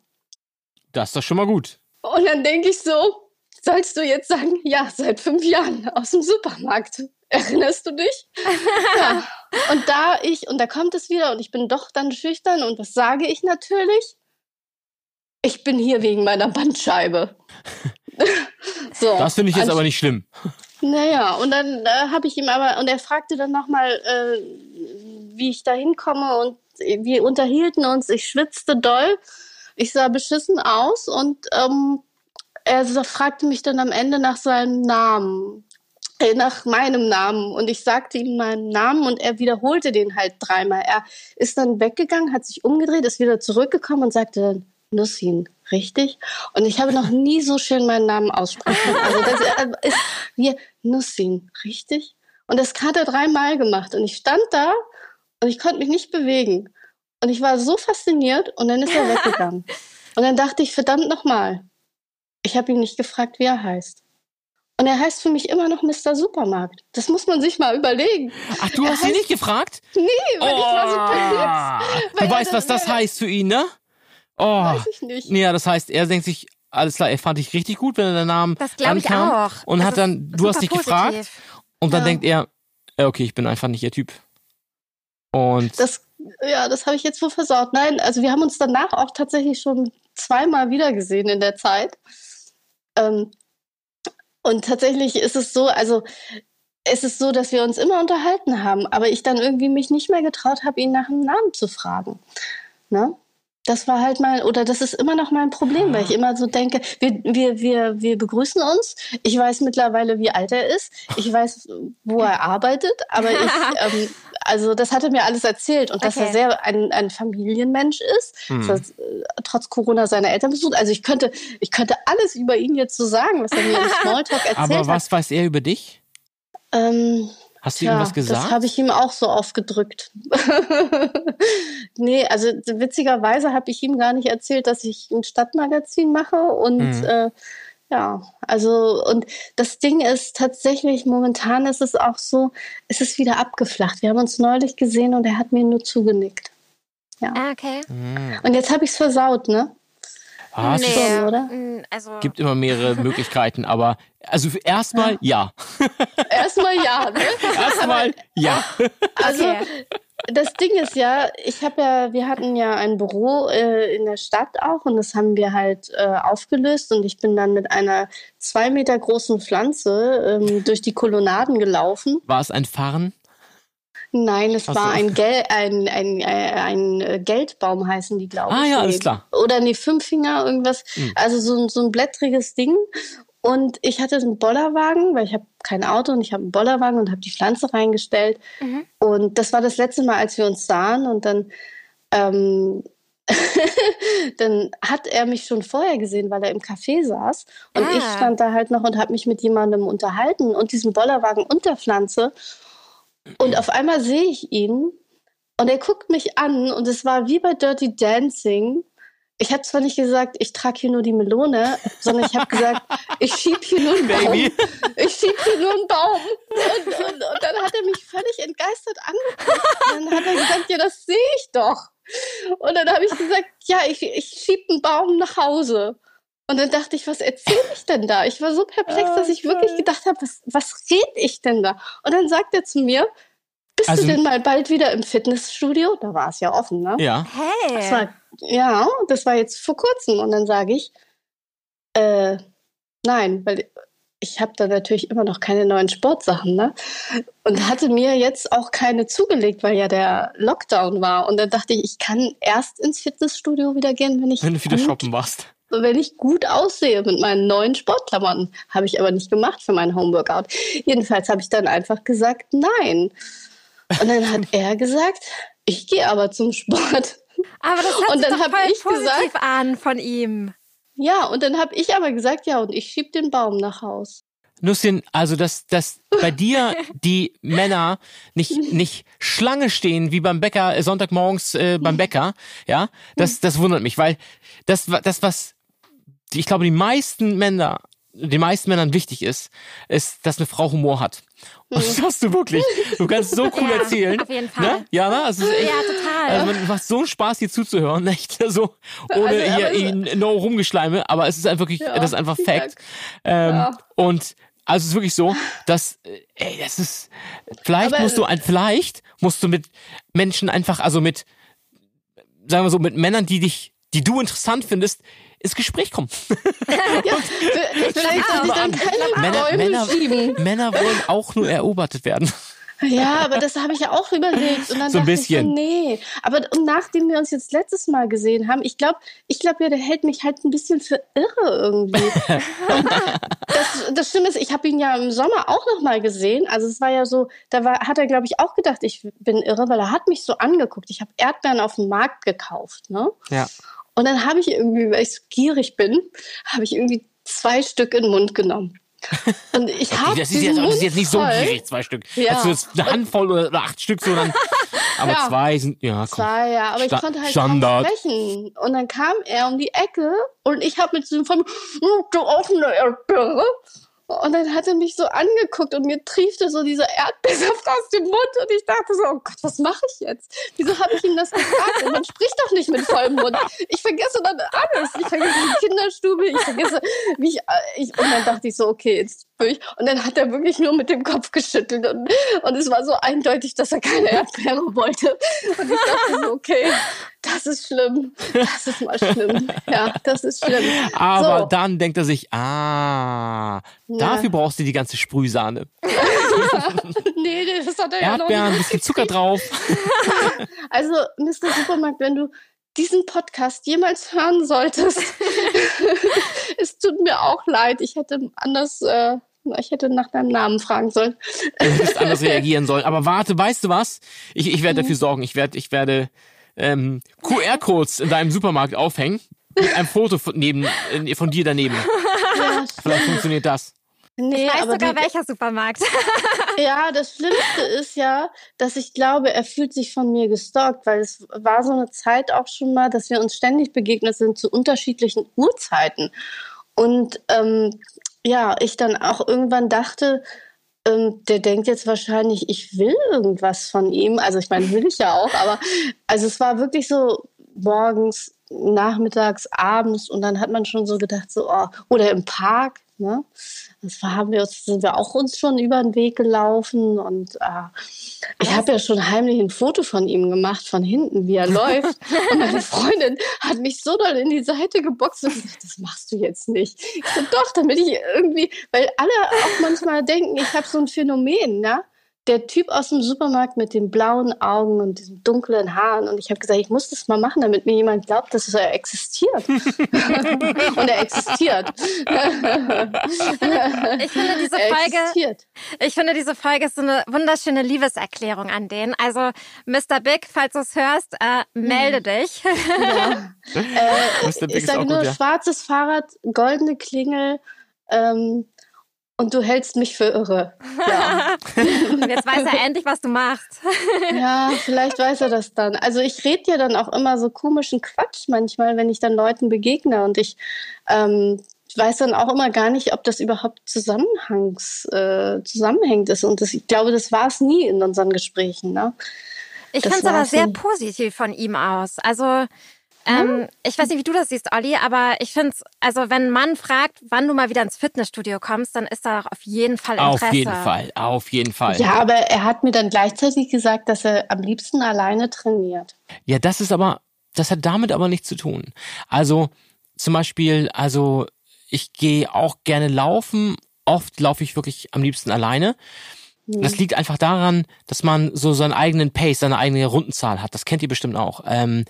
Speaker 5: Das ist doch schon mal gut.
Speaker 4: Und dann denke ich so, sollst du jetzt sagen, ja, seit fünf Jahren aus dem Supermarkt. Erinnerst du dich? ja. Und da ich, und da kommt es wieder, und ich bin doch dann schüchtern, und was sage ich natürlich? Ich bin hier wegen meiner Bandscheibe. so,
Speaker 5: Das finde ich jetzt aber nicht schlimm.
Speaker 4: naja, und dann äh, habe ich ihm aber, und er fragte dann nochmal, äh, wie ich da hinkomme und wir unterhielten uns, ich schwitzte doll, ich sah beschissen aus und ähm, er fragte mich dann am Ende nach seinem Namen, äh, nach meinem Namen und ich sagte ihm meinen Namen und er wiederholte den halt dreimal. Er ist dann weggegangen, hat sich umgedreht, ist wieder zurückgekommen und sagte dann, Nussin, richtig? Und ich habe noch nie so schön meinen Namen aussprechen. Also das äh, ist hier Nussin, richtig? Und das hat er dreimal gemacht und ich stand da und ich konnte mich nicht bewegen. Und ich war so fasziniert und dann ist er weggegangen. Und dann dachte ich, verdammt nochmal, ich habe ihn nicht gefragt, wie er heißt. Und er heißt für mich immer noch Mr. Supermarkt. Das muss man sich mal überlegen.
Speaker 5: Ach, du
Speaker 4: Er
Speaker 5: hast ihn nicht gefragt?
Speaker 4: Nee, weil ich war so perplex.
Speaker 5: Du
Speaker 4: Weil
Speaker 5: weißt, was das heißt für ihn, ne? Oh.
Speaker 4: Weiß ich nicht.
Speaker 5: Ja, das heißt, er denkt sich, alles klar, er fand dich richtig gut, wenn er den Namen
Speaker 3: Das glaube ich auch.
Speaker 5: Und
Speaker 3: Das
Speaker 5: hat dann, du hast dich gefragt
Speaker 3: positiv.
Speaker 5: und dann
Speaker 4: Ja.
Speaker 5: denkt er, okay, ich bin einfach nicht ihr Typ. Und
Speaker 4: Das, ja, das habe ich jetzt wohl versaut. Nein, also wir haben uns danach auch tatsächlich schon zweimal wiedergesehen in der Zeit. Ähm, und tatsächlich ist es so, also es ist so, dass wir uns immer unterhalten haben, aber ich dann irgendwie mich nicht mehr getraut habe, ihn nach dem Namen zu fragen. Ne? Das war halt mal, oder das ist immer noch mein Problem, weil ich immer so denke, wir, wir, wir, wir begrüßen uns. Ich weiß mittlerweile, wie alt er ist. Ich weiß, wo er arbeitet, aber ich, ähm, also das hat er mir alles erzählt und dass
Speaker 3: Okay.
Speaker 4: er sehr ein, ein Familienmensch ist,
Speaker 5: Hm.
Speaker 4: dass er äh, trotz Corona seine Eltern besucht. Also ich könnte, ich könnte alles über ihn jetzt so sagen, was er mir im Smalltalk erzählt
Speaker 5: aber
Speaker 4: hat.
Speaker 5: was weiß er über dich?
Speaker 4: Ähm,
Speaker 5: Hast du
Speaker 4: Tja,
Speaker 5: ihm was
Speaker 4: das
Speaker 5: gesagt?
Speaker 4: habe ich ihm auch so aufgedrückt. nee, also witzigerweise habe ich ihm gar nicht erzählt, dass ich ein Stadtmagazin mache und
Speaker 5: Mhm.
Speaker 4: äh, ja, also und das Ding ist tatsächlich, momentan ist es auch so, es ist wieder abgeflacht. Wir haben uns neulich gesehen und er hat mir nur zugenickt.
Speaker 3: Ah, okay.
Speaker 5: Hm.
Speaker 4: Und jetzt habe ich es versaut, ne?
Speaker 5: Ah, es
Speaker 4: Nee. schon, oder?
Speaker 3: mm, Also,
Speaker 5: gibt immer mehrere Möglichkeiten, aber also erstmal ja.
Speaker 4: Erstmal ja, ne?
Speaker 5: Erstmal ja.
Speaker 4: Also
Speaker 3: Okay.
Speaker 4: das Ding ist ja, ich habe ja, wir hatten ja ein Büro äh, in der Stadt auch und das haben wir halt äh, aufgelöst und ich bin dann mit einer zwei Meter großen Pflanze ähm, durch die Kolonnaden gelaufen.
Speaker 5: War es ein Farn?
Speaker 4: Nein, es
Speaker 5: Ach
Speaker 4: war ein, Gel ein, ein, äh, ein äh, Geldbaum heißen die, glaube ich.
Speaker 5: Ah ja, alles klar.
Speaker 4: Oder nee, Fünffinger, irgendwas.
Speaker 5: Hm.
Speaker 4: Also so, ein- so ein blättriges Ding. Und ich hatte einen Bollerwagen, weil ich habe kein Auto und ich habe einen Bollerwagen und habe die Pflanze reingestellt.
Speaker 3: Mhm.
Speaker 4: Und das war das letzte Mal, als wir uns sahen. Und dann, ähm, dann hat er mich schon vorher gesehen, weil er im Café saß. Und
Speaker 3: Ah.
Speaker 4: ich stand da halt noch und habe mich mit jemandem unterhalten und diesen Bollerwagen und der Pflanze. Und auf einmal sehe ich ihn und er guckt mich an und es war wie bei Dirty Dancing. Ich habe zwar nicht gesagt, ich trage hier nur die Melone, sondern ich habe gesagt, ich schieb hier nur einen Baum.
Speaker 5: Baby.
Speaker 4: Ich schieb hier nur einen Baum. Und, und, und dann hat er mich völlig entgeistert angeguckt. Und dann hat er gesagt, ja, das sehe ich doch. Und dann habe ich gesagt, ja, ich, ich schieb einen Baum nach Hause. Und dann dachte ich, was erzähle ich denn da? Ich war so perplex, dass ich wirklich gedacht habe, was, was rede ich denn da? Und dann sagt er zu mir, bist
Speaker 5: Also-
Speaker 4: du denn mal bald wieder im Fitnessstudio? Da war es ja offen, ne?
Speaker 5: Ja.
Speaker 3: Hey.
Speaker 4: Das war, ja, das war jetzt vor kurzem. Und dann sage ich, äh, nein, weil ich habe da natürlich immer noch keine neuen Sportsachen, ne? Und hatte mir jetzt auch keine zugelegt, weil ja der Lockdown war. Und dann dachte ich, ich kann erst ins Fitnessstudio wieder gehen, wenn ich,
Speaker 5: Wenn du wieder shoppen warst.
Speaker 4: Wenn ich gut aussehe mit meinen neuen Sportklamotten. Habe ich aber nicht gemacht für meinen Homeworkout. Jedenfalls habe ich dann einfach gesagt, nein. Und dann hat er gesagt, ich gehe aber zum Sport.
Speaker 3: Aber das hört
Speaker 4: Und dann
Speaker 3: doch voll
Speaker 4: ich
Speaker 3: positiv
Speaker 4: gesagt-
Speaker 3: an von ihm.
Speaker 4: Ja, und dann habe ich aber gesagt, ja, und ich schieb den Baum nach Haus.
Speaker 5: Nussin, also dass, dass bei dir die Männer nicht, nicht Schlange stehen wie beim Bäcker, äh, Sonntagmorgens äh, beim Bäcker, ja, das, das wundert mich, weil das, das was, die, ich glaube, die meisten Männer, den meisten Männern wichtig ist, ist, dass eine Frau Humor hat. Und das hast du wirklich. Du kannst so cool
Speaker 3: Ja,
Speaker 5: erzählen.
Speaker 3: auf jeden Fall.
Speaker 5: Ne? Ja, ne? Also, es ist echt,
Speaker 3: Ja, total.
Speaker 5: also man macht so einen Spaß, hier zuzuhören, echt so, ohne
Speaker 4: Also,
Speaker 5: hier ihn no rumgeschleime, aber es ist einfach wirklich,
Speaker 4: Ja,
Speaker 5: das ist einfach Fact. Ähm,
Speaker 4: Ja.
Speaker 5: Und also es ist wirklich so, dass, äh, ey, das ist, vielleicht
Speaker 4: Aber-
Speaker 5: musst du ein, vielleicht musst du mit Menschen einfach, also mit, sagen wir so, mit Männern, die dich, die du interessant findest, ins Gespräch kommen.
Speaker 4: Vielleicht soll ich dann keine
Speaker 5: Männer, wollen auch nur erobert werden.
Speaker 4: Ja, aber das habe ich ja auch überlegt. Und dann
Speaker 5: So ein
Speaker 4: dachte
Speaker 5: bisschen.
Speaker 4: ich so, nee. Aber und nachdem wir uns jetzt letztes Mal gesehen haben, ich glaube, ich glaube ja, der hält mich halt ein bisschen für irre irgendwie. das, das Schlimme ist, ich habe ihn ja im Sommer auch noch mal gesehen. Also es war ja so, da war, hat er, glaube ich, auch gedacht, ich bin irre, weil er hat mich so angeguckt. Ich habe Erdbeeren auf dem Markt gekauft, ne?
Speaker 5: Ja.
Speaker 4: Und dann habe ich irgendwie, weil ich so gierig bin, habe ich irgendwie zwei Stück in den Mund genommen. Und ich habe
Speaker 5: Das ist, jetzt, das ist jetzt nicht so gierig, zwei Stück.
Speaker 4: Ja.
Speaker 5: Also jetzt eine Handvoll oder, acht Stück so dann. Aber
Speaker 4: Ja.
Speaker 5: zwei sind, ja, komm.
Speaker 4: Zwei, ja, aber
Speaker 5: Sta-
Speaker 4: ich konnte halt
Speaker 5: Standard.
Speaker 4: sprechen. Und dann kam er um die Ecke und ich habe mit so einem "Hm, du offene Erdbeere. Und dann hat er mich so angeguckt und mir triefte so dieser Erdbeersaft aus dem Mund und ich dachte so, oh Gott, was mache ich jetzt? Wieso habe ich ihm das gefragt? Und man spricht doch nicht mit vollem Mund. Ich vergesse dann alles. Ich vergesse die Kinderstube, ich vergesse, wie ich, äh, ich und dann dachte ich so, okay, jetzt ich. Und dann hat er wirklich nur mit dem Kopf geschüttelt und, und es war so eindeutig, dass er keine Erdbeere wollte. Und ich dachte so, okay, das ist schlimm. Das ist mal schlimm. Ja, das ist schlimm.
Speaker 5: Aber
Speaker 4: so.
Speaker 5: dann denkt er sich, ah, dafür brauchst du die ganze Sprühsahne.
Speaker 4: Nee, nee, das hat er ja noch
Speaker 5: Erdbeeren, ein
Speaker 4: nicht.
Speaker 5: bisschen Zucker drauf.
Speaker 4: Also, Mr. Supermarkt, wenn du diesen Podcast jemals hören solltest, es tut mir auch leid. Ich hätte anders, äh, ich hätte nach deinem Namen fragen sollen.
Speaker 5: Du hättest anders reagieren sollen. Aber warte, weißt du was? Ich, ich werde dafür sorgen. Ich werde, ich werde ähm, QR-Codes in deinem Supermarkt aufhängen. Mit einem Foto von, neben, äh, von dir daneben.
Speaker 4: Ja,
Speaker 5: Vielleicht funktioniert das.
Speaker 4: Nee,
Speaker 3: Ich weiß sogar
Speaker 4: die,
Speaker 3: welcher Supermarkt.
Speaker 4: ja, das Schlimmste ist ja, dass ich glaube, er fühlt sich von mir gestalkt, weil es war so eine Zeit auch schon mal, dass wir uns ständig begegnet sind zu unterschiedlichen Uhrzeiten. Und ähm, ja, ich dann auch irgendwann dachte, ähm, der denkt jetzt wahrscheinlich, ich will irgendwas von ihm. Also ich meine, will ich ja auch, aber also es war wirklich so morgens, nachmittags, abends und dann hat man schon so gedacht, so, oh, oder im Park, ne? Das haben wir uns, sind wir auch uns schon über den Weg gelaufen und äh, ich habe ja schon heimlich ein Foto von ihm gemacht, von hinten, wie er läuft. Und meine Freundin hat mich so doll in die Seite geboxt und gesagt, das machst du jetzt nicht. Ich so, doch, damit ich irgendwie, weil alle auch manchmal denken, ich habe so ein Phänomen, ne? Der Typ aus dem Supermarkt mit den blauen Augen und diesen dunklen Haaren. Und ich habe gesagt, ich muss das mal machen, damit mir jemand glaubt, dass er existiert. und er existiert.
Speaker 3: Ich finde diese Folge, ich finde diese Folge ist so eine wunderschöne Liebeserklärung an den. Also Mr. Big, falls du es hörst, äh, melde dich.
Speaker 4: Ja. Äh,
Speaker 5: Mr. Big
Speaker 4: ich
Speaker 5: ist
Speaker 4: sage nur
Speaker 5: gut, ja.
Speaker 4: schwarzes Fahrrad, goldene Klingel ähm, und du hältst mich für irre. Ja.
Speaker 3: Und jetzt weiß er endlich, was du machst.
Speaker 4: ja, vielleicht weiß er das dann. Also ich rede ja dann auch immer so komischen Quatsch manchmal, wenn ich dann Leuten begegne und ich ähm, weiß dann auch immer gar nicht, ob das überhaupt zusammenhangs, äh, zusammenhängt ist. Und das, ich glaube, das war es nie in unseren Gesprächen. Ne?
Speaker 3: Ich finde es aber sehr positiv von ihm aus. Also, ähm, ich weiß nicht, wie du das siehst, Olli, aber ich finde es, also wenn ein Mann fragt, wann du mal wieder ins Fitnessstudio kommst, dann ist da auf jeden Fall Interesse.
Speaker 5: Auf jeden Fall, auf jeden Fall.
Speaker 4: Ja, aber er hat mir dann gleichzeitig gesagt, dass er am liebsten alleine trainiert.
Speaker 5: Ja, das ist aber, das hat damit aber nichts zu tun. Also zum Beispiel, also ich gehe auch gerne laufen. Oft laufe ich wirklich am liebsten alleine. Das liegt einfach daran, dass man so seinen eigenen Pace, seine eigene Rundenzahl hat. Das kennt ihr bestimmt auch. Ähm,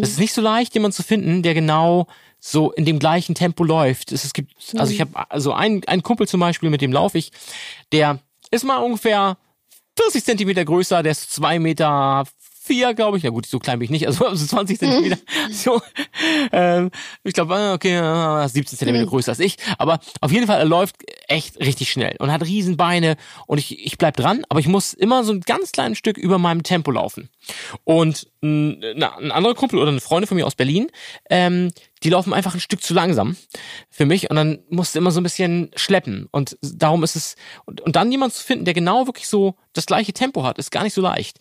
Speaker 5: Das ist nicht so leicht, jemanden zu finden, der genau so in dem gleichen Tempo läuft. Es, es gibt, also ich habe also einen, einen Kumpel zum Beispiel, mit dem laufe ich, der ist mal ungefähr 40 Zentimeter größer, der ist zwei Meter vier, glaube ich. Ja gut, so klein bin ich nicht, also so 20 Zentimeter. So, ähm, ich glaube, äh, okay, äh, 17 Zentimeter größer als ich. Aber auf jeden Fall, er läuft echt richtig schnell und hat Riesenbeine und ich, ich bleib dran, aber ich muss immer so ein ganz kleines Stück über meinem Tempo laufen. Und ein, na, ein anderer Kumpel oder eine Freundin von mir aus Berlin, ähm, die laufen einfach ein Stück zu langsam für mich und dann musst du immer so ein bisschen schleppen. Und darum ist es, und, und dann jemand zu finden, der genau wirklich so das gleiche Tempo hat, ist gar nicht so leicht.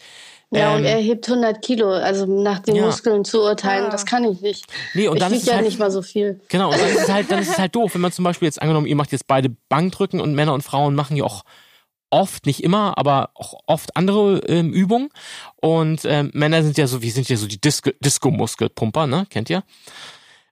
Speaker 4: Ja, und
Speaker 5: Ähm,
Speaker 4: er hebt 100 Kilo, also nach den
Speaker 5: Ja.
Speaker 4: Muskeln zu urteilen, das kann ich nicht.
Speaker 5: Nee, und
Speaker 4: ich
Speaker 5: dann
Speaker 4: wiege
Speaker 5: ist es
Speaker 4: ja
Speaker 5: halt-
Speaker 4: nicht mal so viel.
Speaker 5: Genau, und dann ist es halt, dann ist es halt doof, wenn man zum Beispiel jetzt angenommen, ihr macht jetzt beide Bankdrücken und Männer und Frauen machen ja auch oft, nicht immer, aber auch oft andere ähm, Übungen. Und ähm, Männer sind ja so, wir sind ja so die Disco- Disco-Muskelpumper, ne? Kennt ihr?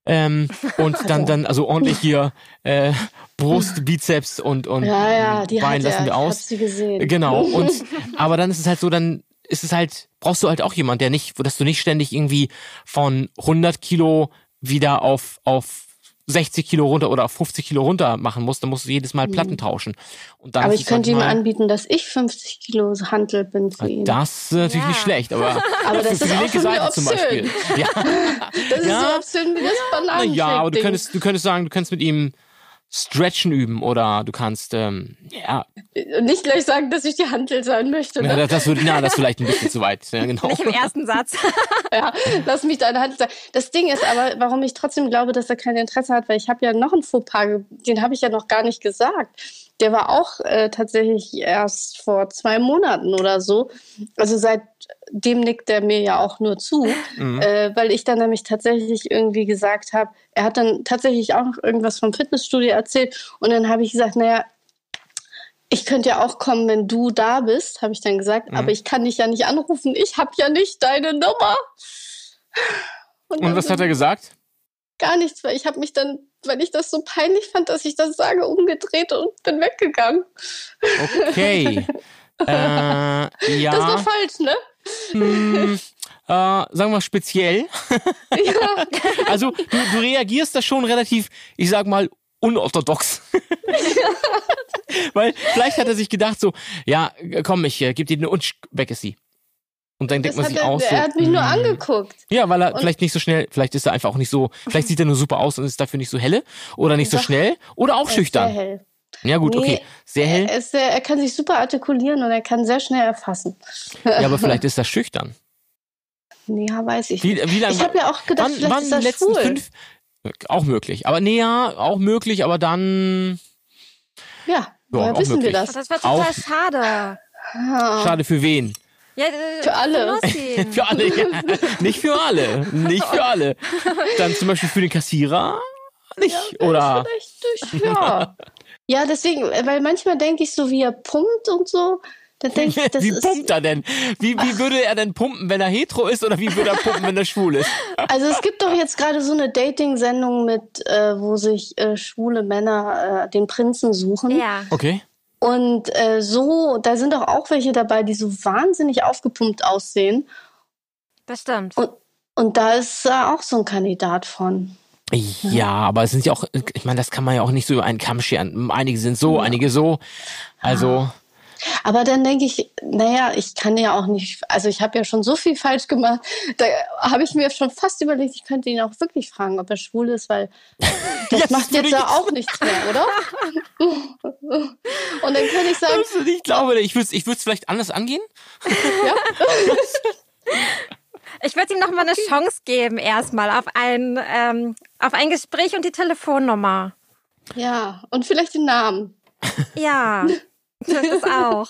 Speaker 5: Ähm, und dann, dann, also ordentlich hier äh, Brust, Bizeps und, und
Speaker 4: Ja, ja, die
Speaker 5: Bein
Speaker 4: hat
Speaker 5: lassen wir
Speaker 4: ich hab
Speaker 5: aus.
Speaker 4: sie gesehen.
Speaker 5: Genau. Und aber dann ist es halt so, dann ist es halt, brauchst du halt auch jemand, der nicht, dass du nicht ständig irgendwie von 100 Kilo wieder auf auf 60 Kilo runter oder auf 50 Kilo runter machen musst, dann musst du jedes Mal Platten tauschen. Und dann
Speaker 4: Mhm. Aber ich
Speaker 5: es
Speaker 4: könnte ihm anbieten, dass ich 50 Kilo Hantel bin für ihn.
Speaker 5: Das ist natürlich
Speaker 3: Ja.
Speaker 5: nicht schlecht, aber,
Speaker 4: Aber das
Speaker 5: für
Speaker 4: ist
Speaker 5: die linke Seite zum. Beispiel. Ja,
Speaker 4: Das ist
Speaker 5: Ja.
Speaker 4: so obszön wie das
Speaker 5: na
Speaker 4: Bananen.
Speaker 5: ja, aber du könntest, du könntest sagen, du könntest mit ihm Stretchen üben oder du kannst, ähm, ja,
Speaker 4: Nicht gleich sagen, dass ich die Hantel sein möchte.
Speaker 5: ja
Speaker 4: Ne?
Speaker 5: das, das würde, na, das ist vielleicht ein bisschen zu weit. Ja, genau.
Speaker 3: Nicht im ersten Satz.
Speaker 4: Ja, lass mich deine Hand sein. Das Ding ist aber, warum ich trotzdem glaube, dass er kein Interesse hat, weil ich habe ja noch einen Fauxpas, den habe ich ja noch gar nicht gesagt. Der war auch äh, tatsächlich erst vor zwei Monaten oder so. Also seitdem nickt er mir ja auch nur zu, äh, weil ich dann nämlich tatsächlich irgendwie gesagt habe, er hat dann tatsächlich auch noch irgendwas vom Fitnessstudio erzählt und dann habe ich gesagt, naja, ich könnte ja auch kommen, wenn du da bist, habe ich dann gesagt, aber ich kann dich ja nicht anrufen, ich habe ja nicht deine Nummer.
Speaker 5: Und
Speaker 4: dann
Speaker 5: was hat er gesagt?
Speaker 4: Gar nichts, weil ich habe mich dann, weil ich das so peinlich fand, dass ich das sage, umgedreht und bin weggegangen.
Speaker 5: Okay. äh, ja.
Speaker 4: Das war falsch, ne?
Speaker 5: Hm, äh, sagen wir speziell.
Speaker 4: Ja.
Speaker 5: Also du, du reagierst da schon relativ, ich sag mal, unorthodox. Weil vielleicht hat er sich gedacht so, ja, komm, ich äh, geb dir eine und weg ist sie. Und dann denkt
Speaker 4: Das
Speaker 5: man
Speaker 4: hat
Speaker 5: sich
Speaker 4: er,
Speaker 5: aus. So,
Speaker 4: er hat mich nur
Speaker 5: hm.
Speaker 4: angeguckt.
Speaker 5: Ja, weil er
Speaker 4: Und-
Speaker 5: vielleicht nicht so schnell, vielleicht ist er einfach auch nicht so, vielleicht sieht er nur super aus und ist dafür nicht so helle oder nicht so schnell oder auch
Speaker 4: Er ist sehr
Speaker 5: schüchtern.
Speaker 4: hell.
Speaker 5: Ja gut,
Speaker 4: Nee,
Speaker 5: okay, sehr hell.
Speaker 4: Er, ist sehr, er kann sich super artikulieren und er kann sehr schnell erfassen.
Speaker 5: Ja, aber vielleicht ist er schüchtern.
Speaker 4: Nee, ja, weiß ich
Speaker 5: Wie,
Speaker 4: nicht.
Speaker 5: wie lange?
Speaker 4: Ich habe ja auch gedacht,
Speaker 5: wann,
Speaker 4: vielleicht
Speaker 5: wann
Speaker 4: ist
Speaker 5: die
Speaker 4: er
Speaker 5: letzten
Speaker 4: schwul.
Speaker 5: fünf? Auch möglich. Aber nee, ja, auch möglich, aber dann
Speaker 4: Ja, woher
Speaker 5: auch
Speaker 4: wissen wir
Speaker 5: möglich.
Speaker 4: das?
Speaker 3: Das wäre total
Speaker 5: Auch-
Speaker 3: schade.
Speaker 4: Ah.
Speaker 5: schade für wen?
Speaker 3: Ja, äh,
Speaker 4: Für alle.
Speaker 5: Für alle. Ja. Nicht für alle. Nicht für alle. Dann zum Beispiel für den Kassierer nicht. Oder
Speaker 4: Vielleicht durch, ja. ja, deswegen, weil manchmal denke ich so, wie er pumpt und so. Dann denke ich, das
Speaker 5: wie pumpt er denn? Wie, wie würde er denn pumpen, wenn er hetero ist oder wie würde er pumpen, wenn er schwul ist?
Speaker 4: Also es gibt doch jetzt gerade so eine Dating-Sendung mit, äh, wo sich äh, schwule Männer äh, den Prinzen suchen.
Speaker 3: Ja.
Speaker 5: Okay.
Speaker 4: Und äh, so, da sind doch auch welche dabei, die so wahnsinnig aufgepumpt aussehen.
Speaker 3: Das stimmt.
Speaker 4: Und, und da ist äh, auch so ein Kandidat von.
Speaker 5: Ja, aber es sind ja auch, ich meine, das kann man ja auch nicht so über einen Kamm scheren. Einige sind so, einige so. Also,
Speaker 4: Aber dann denke ich, naja, ich kann ja auch nicht, also ich habe ja schon so viel falsch gemacht. Da habe ich mir schon fast überlegt, ich könnte ihn auch wirklich fragen, ob er schwul ist, weil das
Speaker 5: Jetzt
Speaker 4: macht jetzt ja auch nichts mehr, oder? Und dann könnte ich sagen,
Speaker 5: ich glaube, ich würde es ich würd's vielleicht anders angehen.
Speaker 3: Ich würde ihm noch mal eine Chance geben, erstmal auf ein, ähm, auf ein Gespräch und die Telefonnummer.
Speaker 4: ja, und vielleicht den Namen.
Speaker 3: Ja, das auch.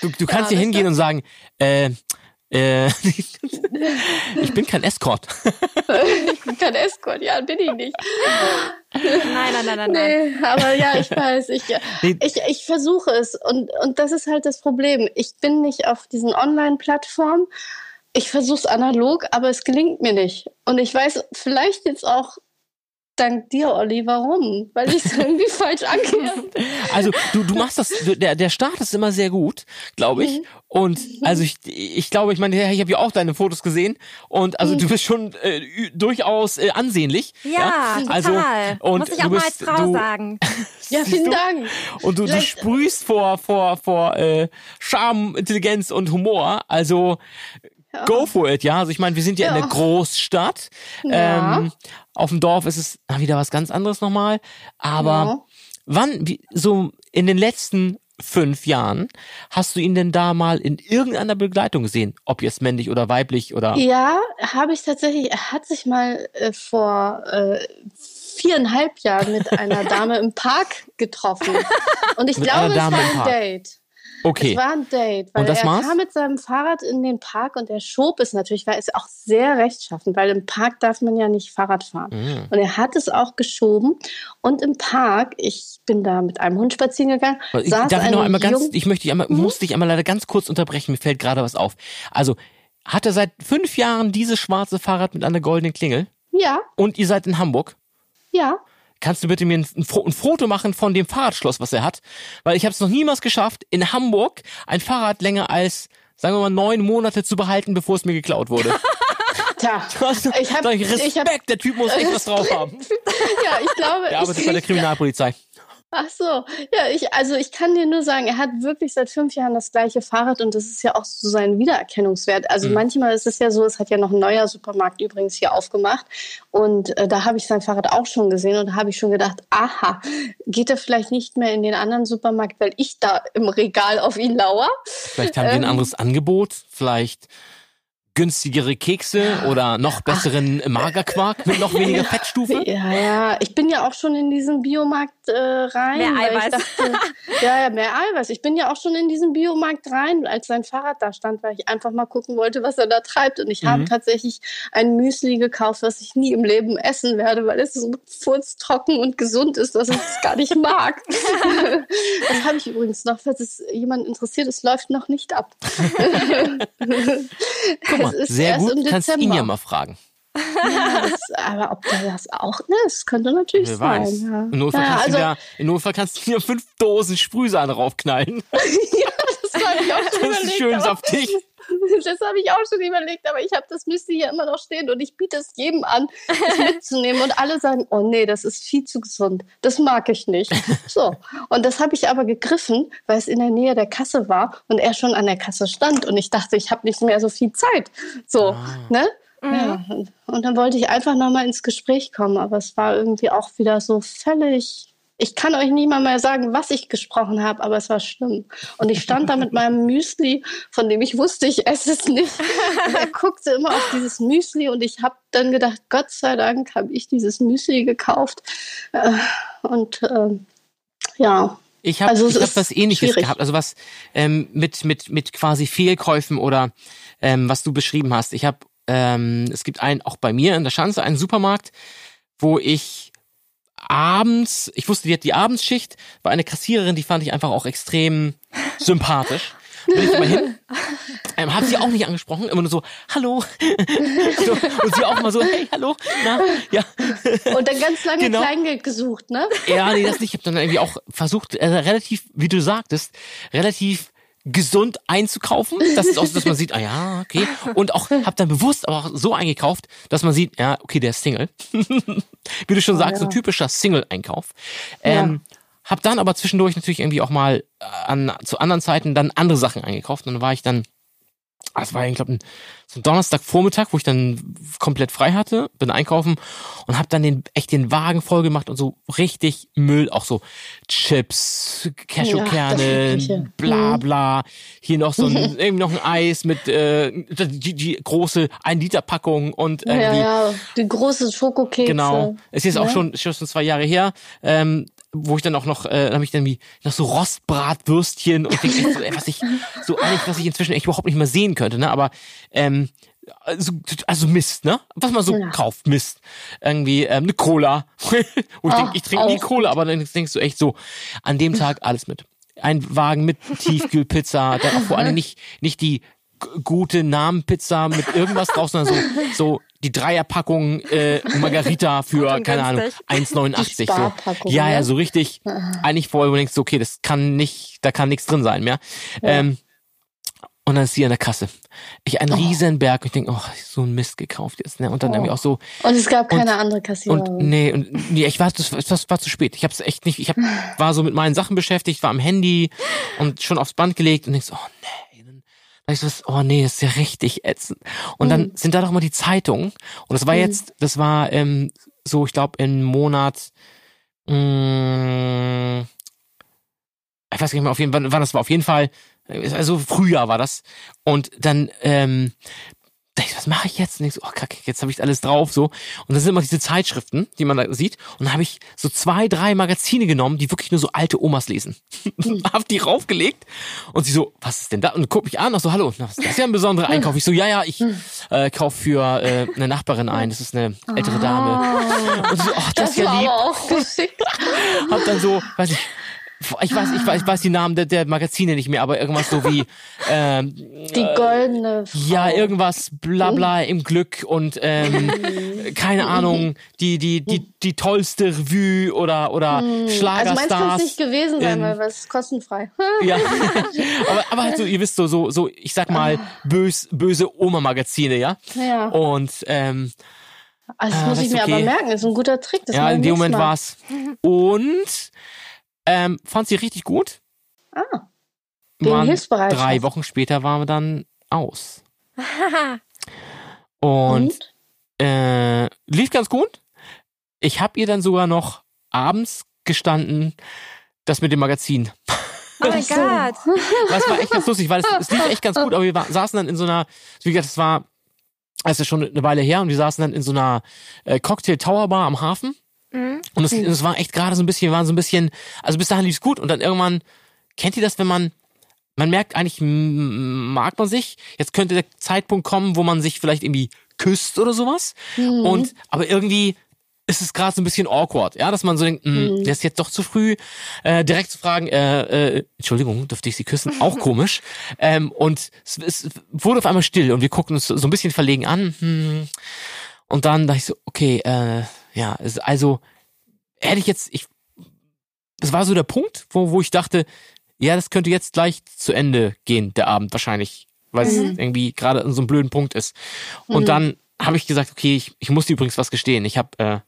Speaker 5: Du, du kannst hier
Speaker 4: das
Speaker 5: hingehen und sagen, äh, äh, ich bin kein Escort.
Speaker 4: Ich bin kein Escort, ja, bin ich nicht.
Speaker 3: Nein, nein, nein, nein, nein.
Speaker 4: Nee, aber ja, ich weiß, ich,
Speaker 5: Nee.
Speaker 4: ich, ich versuche es und, und das ist halt das Problem. Ich bin nicht auf diesen Online-Plattformen. Ich versuche es analog, aber es gelingt mir nicht. Und ich weiß vielleicht jetzt auch dank dir, Olli, warum? Weil ich es irgendwie falsch angehe.
Speaker 5: Also du, du machst das, du- der, der Start ist immer sehr gut, glaube ich. Und also ich, ich glaube, ich meine, ich habe ja auch deine Fotos gesehen und also du bist schon äh, durchaus äh, ansehnlich.
Speaker 3: Ja, total.
Speaker 5: Also, und
Speaker 3: Muss ich auch
Speaker 5: du
Speaker 3: mal
Speaker 5: bist,
Speaker 3: als Frau
Speaker 5: du,
Speaker 3: sagen.
Speaker 4: Ja, vielen
Speaker 5: du?
Speaker 4: Dank.
Speaker 5: Und du, du
Speaker 4: Vielleicht-
Speaker 5: sprühst vor, vor, vor äh, Charme, Intelligenz und Humor. Also go for it, ja. Also ich meine, wir sind ja, in
Speaker 4: Ja.
Speaker 5: der Großstadt.
Speaker 4: Ja.
Speaker 5: Ähm, auf dem Dorf ist es na, wieder was ganz anderes nochmal. Aber
Speaker 4: Ja.
Speaker 5: wann, wie, so in den letzten fünf Jahren, hast du ihn denn da mal in irgendeiner Begleitung gesehen? Ob jetzt männlich oder weiblich oder...
Speaker 4: Ja, habe ich tatsächlich. Er hat sich mal äh, vor äh, viereinhalb Jahren mit einer Dame im Park getroffen. Und ich
Speaker 5: Mit
Speaker 4: glaube, es war ein. Date.
Speaker 5: Okay.
Speaker 4: Es war ein Date, weil
Speaker 5: Und das
Speaker 4: er
Speaker 5: war's?
Speaker 4: kam mit seinem Fahrrad in den Park und er schob es natürlich, weil es auch sehr rechtschaffen, weil im Park darf man ja nicht Fahrrad fahren.
Speaker 5: Mhm.
Speaker 4: Und er hat es auch geschoben. Und im Park, ich bin da mit einem Hund spazieren gegangen,
Speaker 5: Ich,
Speaker 4: saß
Speaker 5: darf ich noch einmal ganz, ich möchte dich einmal, muss dich einmal leider ganz kurz unterbrechen, mir fällt gerade was auf. Also, hat er seit fünf Jahren dieses schwarze Fahrrad mit einer goldenen Klingel
Speaker 4: Ja,
Speaker 5: und ihr seid in Hamburg?
Speaker 4: ja.
Speaker 5: Kannst du bitte mir ein, ein, Fo- ein Foto machen von dem Fahrradschloss, was er hat? Weil ich habe es noch niemals geschafft, in Hamburg ein Fahrrad länger als, sagen wir mal, neun Monate zu behalten, bevor es mir geklaut wurde.
Speaker 4: Tja, ich habe
Speaker 5: Respekt,
Speaker 4: ich hab,
Speaker 5: der Typ muss echt was drauf haben.
Speaker 4: ja, ich glaube,
Speaker 5: Der arbeitet
Speaker 4: ich,
Speaker 5: bei der Kriminalpolizei.
Speaker 4: Ach so, ja, ich, also ich kann dir nur sagen, er hat wirklich seit fünf Jahren das gleiche Fahrrad und das ist ja auch so sein Wiedererkennungswert. Also
Speaker 5: Mhm.
Speaker 4: manchmal ist es ja so, es hat ja noch ein neuer Supermarkt übrigens hier aufgemacht und äh, da habe ich sein Fahrrad auch schon gesehen und da habe ich schon gedacht, aha, geht er vielleicht nicht mehr in den anderen Supermarkt, weil ich da im Regal auf ihn lauer?
Speaker 5: Vielleicht haben die ein
Speaker 4: Ähm.
Speaker 5: anderes Angebot, vielleicht günstigere Kekse oder noch besseren Magerquark mit noch weniger Fettstufe.
Speaker 4: Ja, ja, ich bin ja auch schon in diesen Biomarkt äh, rein.
Speaker 3: Mehr
Speaker 4: weil
Speaker 3: Eiweiß.
Speaker 4: Ich dachte, ja, ja, mehr Eiweiß. Ich bin ja auch schon in diesen Biomarkt rein, als sein Fahrrad da stand, weil ich einfach mal gucken wollte, was er da treibt. Und ich habe
Speaker 5: Mhm.
Speaker 4: tatsächlich ein Müsli gekauft, was ich nie im Leben essen werde, weil es so furztrocken und gesund ist, dass ich es gar nicht mag. das habe ich übrigens noch, falls es jemand interessiert, es läuft noch nicht ab.
Speaker 5: Guck mal,
Speaker 4: Es ist
Speaker 5: sehr
Speaker 4: erst
Speaker 5: gut,
Speaker 4: im
Speaker 5: kannst ihn ja mal fragen.
Speaker 4: Ja, das, aber ob der das auch, ne, das könnte natürlich
Speaker 5: Wer
Speaker 4: sein.
Speaker 5: weiß.
Speaker 4: Ja.
Speaker 5: Im, Notfall
Speaker 4: ja,
Speaker 5: kannst
Speaker 4: also,
Speaker 5: du ja, Im Notfall kannst du dir fünf Dosen Sprühsahne raufknallen.
Speaker 4: ja, das habe ich auch schon
Speaker 5: Das ist
Speaker 4: überlegt.
Speaker 5: schön
Speaker 4: aber,
Speaker 5: saftig.
Speaker 4: das habe ich auch schon überlegt, aber ich habe das Müsli hier immer noch stehen und ich biete es jedem an, es mitzunehmen und alle sagen, oh nee, das ist viel zu gesund, das mag ich nicht. So, und das habe ich aber gegriffen, weil es in der Nähe der Kasse war und er schon an der Kasse stand und ich dachte, ich habe nicht mehr so viel Zeit. So,
Speaker 5: Ah.
Speaker 4: ne? Ja, und- und dann wollte ich einfach nochmal ins Gespräch kommen, aber es war irgendwie auch wieder so völlig. Ich kann euch nicht mal mehr sagen, was ich gesprochen habe, aber es war schlimm. Und ich stand da mit meinem Müsli, von dem ich wusste, ich esse es nicht. Und er guckte immer auf dieses Müsli und ich habe dann gedacht, Gott sei Dank habe ich dieses Müsli gekauft. Äh, Und ähm, ja,
Speaker 5: Ich habe
Speaker 4: Also
Speaker 5: hab was ähnliches
Speaker 4: schwierig.
Speaker 5: gehabt, also was ähm, mit, mit, mit quasi Fehlkäufen oder ähm, was du beschrieben hast. Ich habe, ähm, es gibt einen, auch bei mir in der Schanze, einen Supermarkt, wo ich abends, ich wusste, die hat die Abendsschicht, war eine Kassiererin, die fand ich einfach auch extrem sympathisch. Bin ich immer hin, ähm, hab sie auch nicht angesprochen, immer nur so, hallo. so, und sie auch mal so, hey, hallo, na, ja.
Speaker 4: und dann ganz lange
Speaker 5: Genau.
Speaker 4: Kleingeld gesucht, ne?
Speaker 5: Ja, nee, das nicht. Ich habe dann irgendwie auch versucht, äh, relativ, wie du sagtest, relativ gesund einzukaufen. Das ist auch so, dass man sieht, ah ja, okay. Und auch, habe dann bewusst aber auch so eingekauft, dass man sieht, ja, okay, der ist Single. wie du schon sagst, so
Speaker 4: ja.
Speaker 5: typischer Single-Einkauf. Ähm, Hab dann aber zwischendurch natürlich irgendwie auch mal an, zu anderen Zeiten dann andere Sachen eingekauft. Und dann war ich dann, ah, es war, ich glaube, so ein Donnerstagvormittag, wo ich dann komplett frei hatte, bin einkaufen und habe dann den echt den Wagen voll gemacht und so richtig Müll, auch so Chips, Cashewkerne,
Speaker 4: Ja, das Übliche.
Speaker 5: bla bla. Hier noch so ein, irgendwie noch ein Eis mit äh, die, die große 1 Liter Packung und
Speaker 4: Ja,
Speaker 5: irgendwie
Speaker 4: ja, die großen Schokokekse.
Speaker 5: Genau. Es ist jetzt auch
Speaker 4: ne?
Speaker 5: schon, schon zwei Jahre her, ähm, wo ich dann auch noch, äh, habe ich dann wie noch so Rostbratwürstchen und denk, echt so, ey, was ich so eigentlich, was ich inzwischen echt überhaupt nicht mehr sehen könnte, ne? Aber ähm, also, also Mist, ne? Was man so
Speaker 4: Ja.
Speaker 5: kauft, Mist. Irgendwie ähm, eine Cola. Wo ich
Speaker 4: Ach,
Speaker 5: denke, ich trinke nie Cola, aber dann denkst du echt so, an dem Tag alles mit. Ein Wagen mit Tiefkühlpizza, dann auch vor allem nicht, nicht die gute Namenpizza mit irgendwas drauf, sondern so, so die Dreierpackung äh, Margarita für, keine Ahnung,
Speaker 3: günstig.
Speaker 5: 1,89.
Speaker 4: Die
Speaker 5: So. Ja, ja,
Speaker 4: ne?
Speaker 5: so richtig. Eigentlich vorher, wo du okay, das kann nicht, da kann nichts drin sein mehr. Ähm, und dann ist sie an der Kasse. Ich einen riesen Berg und ich denke, oh, so ein Mist gekauft jetzt. Ne? Und dann irgendwie auch so,
Speaker 4: Und es gab keine andere Kassiererin.
Speaker 5: und nee, und nee, ich war, das, das war zu spät. Ich habe es echt nicht, ich hab, war so mit meinen Sachen beschäftigt, war am Handy und schon aufs Band gelegt und denkst, oh nee, dann, Da ich so, oh nee, das ist ja richtig ätzend. Und dann sind da doch mal die Zeitungen. Und das war jetzt, das war ähm, so, ich glaube, im Monat, mh, ich weiß gar nicht mehr auf jeden Fall, wann das war. Auf jeden Fall, also Frühjahr war das. Und dann, ähm, ich, was mache ich jetzt? Und ich so, oh kacke, jetzt habe ich alles drauf so. Und dann sind immer diese Zeitschriften, die man da sieht. Und dann habe ich so zwei, drei Magazine genommen, die wirklich nur so alte Omas lesen. hab die raufgelegt und sie so, was ist denn da? Und guck mich an, und so, hallo, das ist ja ein besonderer Einkauf. Ich so, ja, ja, ich äh, kaufe für äh, eine Nachbarin ein. Das ist eine ältere Dame. Und sie so, ach, das, ist ja lieb. Hab dann so, weiß ich, ich weiß, ich weiß, ich weiß die Namen der, der Magazine nicht mehr, aber irgendwas so wie ähm,
Speaker 4: Die goldene Frau.
Speaker 5: ja, irgendwas bla bla im Glück und ähm, keine Ahnung, die, die, die, die tollste Revue oder, oder
Speaker 4: Also meins
Speaker 5: Schlagerstars.
Speaker 4: kann es nicht gewesen sein,
Speaker 5: in-
Speaker 4: weil es ist kostenfrei.
Speaker 5: ja. aber, aber halt so, ihr wisst so, so, so, ich sag mal, bös, böse Oma-Magazine, ja?
Speaker 4: Ja.
Speaker 5: Und ähm,
Speaker 4: Also das
Speaker 5: Ah,
Speaker 4: muss ich mir
Speaker 5: okay.
Speaker 4: aber merken, das ist ein guter Trick. Das
Speaker 5: ja, in dem Moment
Speaker 4: Mal.
Speaker 5: war's. Und ähm, fand sie richtig gut.
Speaker 4: Ah.
Speaker 5: Waren
Speaker 4: Hilfsbereitschaft.
Speaker 5: drei Wochen später waren wir dann aus. Und,
Speaker 4: Und?
Speaker 5: Äh, lief ganz gut. Ich habe ihr dann sogar noch abends gestanden, das mit dem Magazin.
Speaker 3: Oh mein. Gott.
Speaker 5: Das war echt ganz lustig, weil es, es lief echt ganz gut, aber wir war, saßen dann in so einer, wie gesagt, es war, es ist schon eine Weile her und wir saßen dann in so einer äh, Cocktail Tower Bar am Hafen.
Speaker 3: Mhm.
Speaker 5: Und es, es war echt gerade so ein bisschen, wir waren so ein bisschen, also bis dahin lief's gut und dann irgendwann, kennt ihr das, wenn man, man merkt eigentlich, mag man sich, jetzt könnte der Zeitpunkt kommen, wo man sich vielleicht irgendwie küsst oder sowas. Und, aber irgendwie ist es gerade so ein bisschen awkward, ja, dass man so denkt, mh, der ist jetzt doch zu früh, äh, direkt zu fragen, äh, äh, Entschuldigung, dürfte ich Sie küssen? Auch komisch. Ähm, und es, es wurde auf einmal still und wir guckten uns so ein bisschen verlegen an. Hm. Und dann dachte ich so, okay, äh, ja, es- also hätte ich jetzt, ich, das war so der Punkt, wo, wo ich dachte, ja, das könnte jetzt gleich zu Ende gehen, der Abend wahrscheinlich, weil es irgendwie gerade an so einem blöden Punkt ist. Und dann habe ich gesagt, okay, ich, ich muss dir übrigens was gestehen. Ich habe, äh,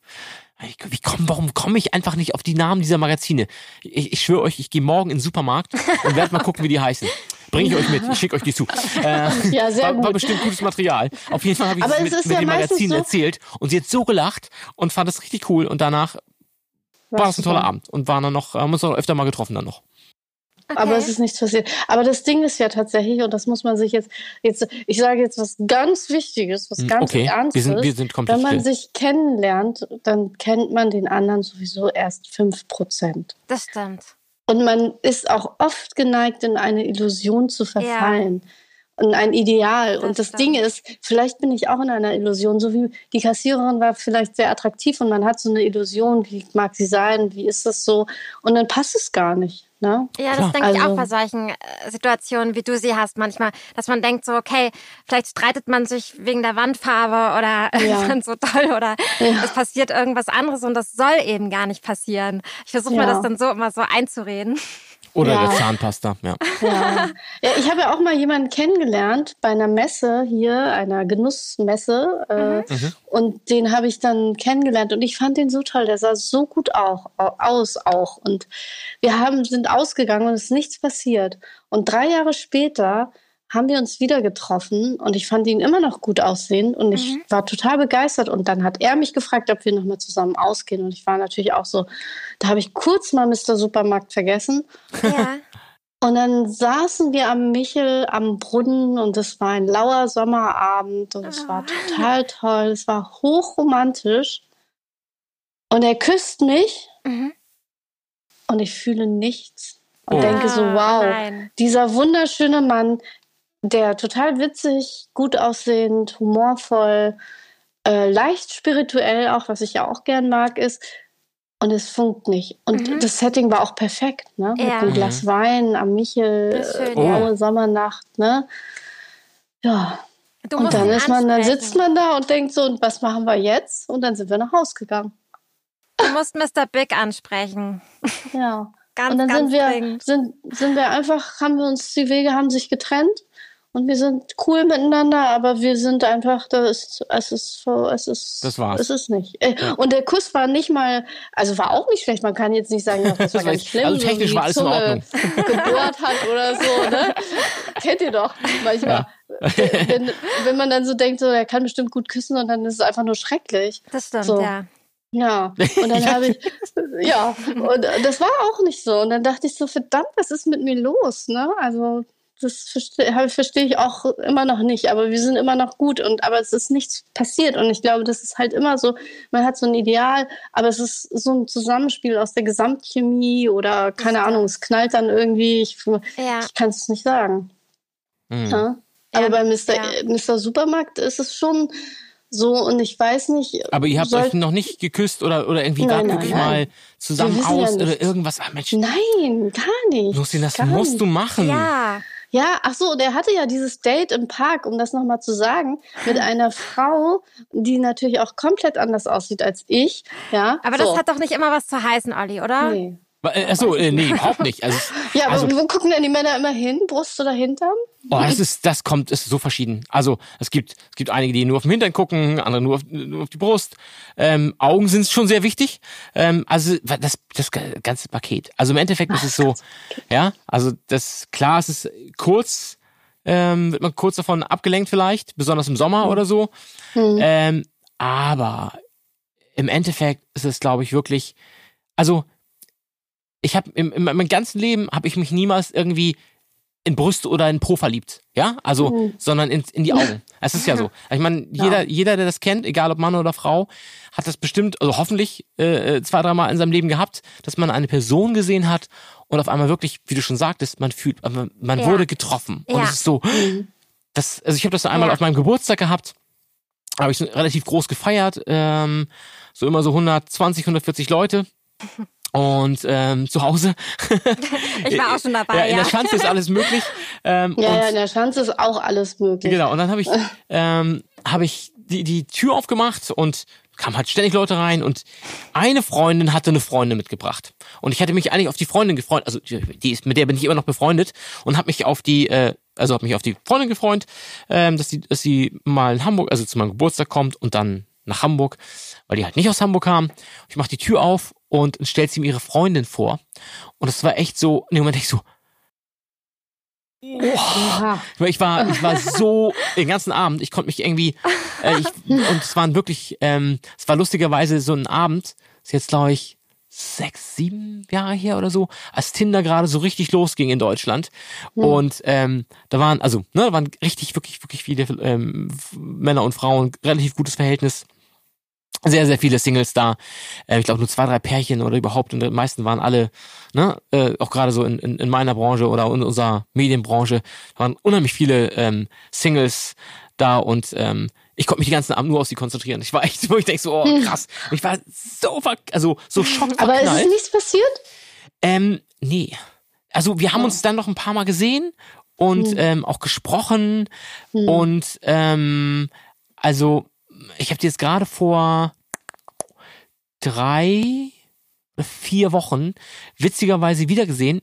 Speaker 5: ich- wie komm, warum komme ich einfach nicht auf die Namen dieser Magazine? Ich, ich schwöre euch, ich gehe morgen in den Supermarkt und werde mal gucken, wie die heißen. Bringe ich euch mit, ich schicke euch die zu. Äh,
Speaker 4: Ja, sehr
Speaker 5: war, war
Speaker 4: gut.
Speaker 5: bestimmt gutes Material. Auf jeden Fall habe ich
Speaker 4: Aber
Speaker 5: es
Speaker 4: es
Speaker 5: mit, mit
Speaker 4: ja
Speaker 5: dem Magazin
Speaker 4: so-
Speaker 5: erzählt und sie hat so gelacht und fand das richtig cool und danach war das ein toller Abend und waren dann noch, haben uns noch öfter mal getroffen dann noch.
Speaker 4: Aber es ist nichts passiert. Aber das Ding ist ja tatsächlich, und das muss man sich jetzt, jetzt ich sage jetzt was ganz Wichtiges, was
Speaker 5: Hm,
Speaker 4: ganz
Speaker 5: okay,
Speaker 4: Ernstes.
Speaker 5: wir sind, wir sind komplett
Speaker 4: Wenn man
Speaker 5: still.
Speaker 4: sich kennenlernt, dann kennt man den anderen sowieso erst 5 Prozent.
Speaker 3: Das stimmt.
Speaker 4: Und man ist auch oft geneigt, in eine Illusion zu verfallen. In ein Ideal.
Speaker 3: Das
Speaker 4: und das
Speaker 3: stimmt.
Speaker 4: Ding ist, vielleicht bin ich auch in einer Illusion, so wie die Kassiererin war vielleicht sehr attraktiv und man hat so eine Illusion, wie mag sie sein, wie ist das so? Und dann passt es gar nicht. Ne?
Speaker 3: Ja,
Speaker 5: Klar.
Speaker 3: das denke ich
Speaker 4: Also-
Speaker 3: auch bei solchen äh, Situationen, wie du sie hast manchmal, dass man denkt so, okay, vielleicht streitet man sich wegen der Wandfarbe oder
Speaker 4: Ja.
Speaker 3: ist man so toll oder
Speaker 4: Ja.
Speaker 3: es passiert irgendwas anderes und das soll eben gar nicht passieren. Ich versuche mir
Speaker 4: Ja.
Speaker 3: das dann so immer so einzureden.
Speaker 5: Oder
Speaker 4: Ja.
Speaker 5: der Zahnpasta, ja.
Speaker 4: Ja. ja, ich habe ja auch mal jemanden kennengelernt bei einer Messe hier, einer Genussmesse. Äh,
Speaker 5: Mhm.
Speaker 4: Und den habe ich dann kennengelernt und ich fand den so toll. Der sah so gut auch, aus auch. Und wir haben, sind ausgegangen und es ist nichts passiert. Und drei Jahre später haben wir uns wieder getroffen und ich fand ihn immer noch gut aussehen und ich war total begeistert. Und dann hat er mich gefragt, ob wir nochmal zusammen ausgehen. Und ich war natürlich auch so, da habe ich kurz mal Mr. Supermarkt vergessen.
Speaker 3: Ja.
Speaker 4: Und dann saßen wir am Michel am Brunnen und es war ein lauer Sommerabend und es war total toll. Es war hochromantisch. Und er küsst mich
Speaker 3: Mhm.
Speaker 4: und ich fühle nichts. Und
Speaker 5: Oh.
Speaker 4: denke so,
Speaker 3: Ah,
Speaker 4: wow,
Speaker 3: Nein.
Speaker 4: dieser wunderschöne Mann, der total witzig, gut aussehend, humorvoll, äh, leicht spirituell auch, was ich ja auch gern mag, ist. Und es funkt nicht. Und
Speaker 3: Mhm.
Speaker 4: das Setting war auch perfekt, ne?
Speaker 3: Ja.
Speaker 4: Mit einem Glas Wein am Michel,
Speaker 3: ist schön,
Speaker 4: äh,
Speaker 5: ja.
Speaker 4: Sommernacht, ne? Ja.
Speaker 3: Du
Speaker 4: Und dann ist man, dann sitzt man da und denkt so, und was machen wir jetzt? Und dann sind wir nach Hause gegangen.
Speaker 3: Du musst Mr. Big ansprechen.
Speaker 4: Ja.
Speaker 3: Ganz,
Speaker 4: und dann
Speaker 3: ganz
Speaker 4: sind wir,
Speaker 3: dringend.
Speaker 4: sind, sind wir einfach, haben wir uns, die Wege haben sich getrennt und wir sind cool miteinander, aber wir sind einfach, das ist, es ist, so- es ist,
Speaker 5: Das war's.
Speaker 4: Es ist nicht. Äh, Und der Kuss war nicht mal, also war auch nicht schlecht. Man kann jetzt nicht sagen, ja, das war
Speaker 5: Das war
Speaker 4: ganz
Speaker 5: nicht-
Speaker 4: schlimm.
Speaker 5: also
Speaker 4: so
Speaker 5: technisch
Speaker 4: wie
Speaker 5: war
Speaker 4: die
Speaker 5: alles in Ordnung.
Speaker 4: Gebohrt hat oder so, ne? Kennt ihr doch manchmal. Wenn, wenn man dann so denkt, so, er kann bestimmt gut küssen und dann ist es einfach nur schrecklich.
Speaker 3: Das stimmt,
Speaker 4: So.
Speaker 3: ja.
Speaker 4: Ja, und dann habe ich, ja, und das war auch nicht so. Und dann dachte ich so, verdammt, was ist mit mir los, ne? Also, das verstehe versteh ich auch immer noch nicht, aber wir sind immer noch gut und aber es ist nichts passiert und ich glaube, das ist halt immer so, man hat so ein Ideal, aber es ist so ein Zusammenspiel aus der Gesamtchemie oder keine Ahnung, es knallt dann irgendwie, ich,
Speaker 3: Ja.
Speaker 4: ich kann es nicht sagen.
Speaker 5: Mhm.
Speaker 4: Ja? Aber
Speaker 3: Ja,
Speaker 4: bei Mr.
Speaker 3: ja.
Speaker 4: äh, Mr. Supermarkt ist es schon so und ich weiß nicht.
Speaker 5: Aber ihr habt
Speaker 4: soll-
Speaker 5: euch noch nicht geküsst oder, oder irgendwie
Speaker 4: Nein, nein,
Speaker 5: wirklich
Speaker 4: nein.
Speaker 5: mal zusammen
Speaker 4: wissen ja
Speaker 5: aus oder irgendwas. Ah, Mensch,
Speaker 4: Nein, gar nicht.
Speaker 5: Lucien, das
Speaker 4: gar
Speaker 5: musst
Speaker 4: nicht.
Speaker 5: du machen.
Speaker 3: Ja.
Speaker 4: Ja, ach so, der hatte ja dieses Date im Park, um das nochmal zu sagen, mit einer Frau, die natürlich auch komplett anders aussieht als ich. Ja,
Speaker 3: Aber
Speaker 4: so.
Speaker 3: das hat doch nicht immer was zu heißen, Olli, oder?
Speaker 4: Nee.
Speaker 5: Äh, Achso, äh, nee, überhaupt nicht. Also,
Speaker 4: Ja, aber
Speaker 5: also
Speaker 4: wo gucken denn die Männer immer hin? Brust oder Hintern?
Speaker 5: oh, das ist, das kommt, ist so verschieden. Also es gibt, es gibt einige, die nur auf den Hintern gucken, andere nur auf, nur auf die Brust. Ähm, Augen sind schon sehr wichtig. Ähm, also das, das ganze Paket. Also im Endeffekt ist es so, ja, also das klar, es ist kurz, ähm, wird man kurz davon abgelenkt vielleicht, besonders im Sommer oder so. Ähm, aber im Endeffekt ist es, glaube ich, wirklich, also ich habe im, in meinem ganzen Leben habe ich mich niemals irgendwie in Brüste oder in Po verliebt, ja, also, sondern in, in die Augen. Es ist ja so. Ich meine, jeder, jeder, der das kennt, egal ob Mann oder Frau, hat das bestimmt, also hoffentlich äh, zwei, dreimal in seinem Leben gehabt, dass man eine Person gesehen hat und auf einmal wirklich, wie du schon sagtest, man fühlt, man,
Speaker 3: Ja.
Speaker 5: wurde getroffen und
Speaker 3: Ja.
Speaker 5: es ist so, das, also ich habe das so einmal
Speaker 3: Ja.
Speaker 5: auf meinem Geburtstag gehabt, habe ich relativ groß gefeiert, ähm, so immer so 120, 140 Leute. Und ähm, zu Hause.
Speaker 3: Ich war auch schon dabei,
Speaker 5: ja, in
Speaker 3: ja.
Speaker 5: der Schanze ist alles möglich. Ähm,
Speaker 4: Ja,
Speaker 5: und,
Speaker 4: ja, in der Schanze ist auch alles möglich.
Speaker 5: Genau, und dann habe ich, ähm, hab ich die, die Tür aufgemacht und kamen halt ständig Leute rein und eine Freundin hatte eine Freundin mitgebracht. Und ich hatte mich eigentlich auf die Freundin gefreut, also die die ist, mit der bin ich immer noch befreundet und habe mich auf die, äh, also habe mich auf die Freundin gefreut, ähm, dass sie, dass sie mal in Hamburg, also zu meinem Geburtstag kommt und dann nach Hamburg, weil die halt nicht aus Hamburg kam. Ich mache die Tür auf und stellt sie mir ihre Freundin vor. Und es war echt so, in dem Moment ich so, weil Ich war, ich war so den ganzen Abend, ich konnte mich irgendwie, äh, ich, und es waren wirklich, ähm, es war lustigerweise so ein Abend, ist jetzt glaube ich sechs, sieben Jahre her oder so, als Tinder gerade so richtig losging in Deutschland. Und ähm, da waren, also, ne, da waren richtig, wirklich, wirklich viele ähm, Männer und Frauen, relativ gutes Verhältnis. Sehr, sehr viele Singles da. Äh, ich glaube nur zwei, drei Pärchen oder überhaupt. Und die meisten waren alle, ne, äh, auch gerade so in, in, in meiner Branche oder in unserer Medienbranche, waren unheimlich viele ähm, Singles da und ähm, ich konnte mich den ganzen Abend nur auf sie konzentrieren. Ich war echt, wo ich denke so, oh krass. Ich war so ver also so schockverknallt.
Speaker 4: Aber ist es nichts passiert?
Speaker 5: Ähm, nee. Also wir haben uns dann noch ein paar Mal gesehen und ähm, auch gesprochen und ähm, also ich habe die jetzt gerade vor drei vier Wochen witzigerweise wiedergesehen,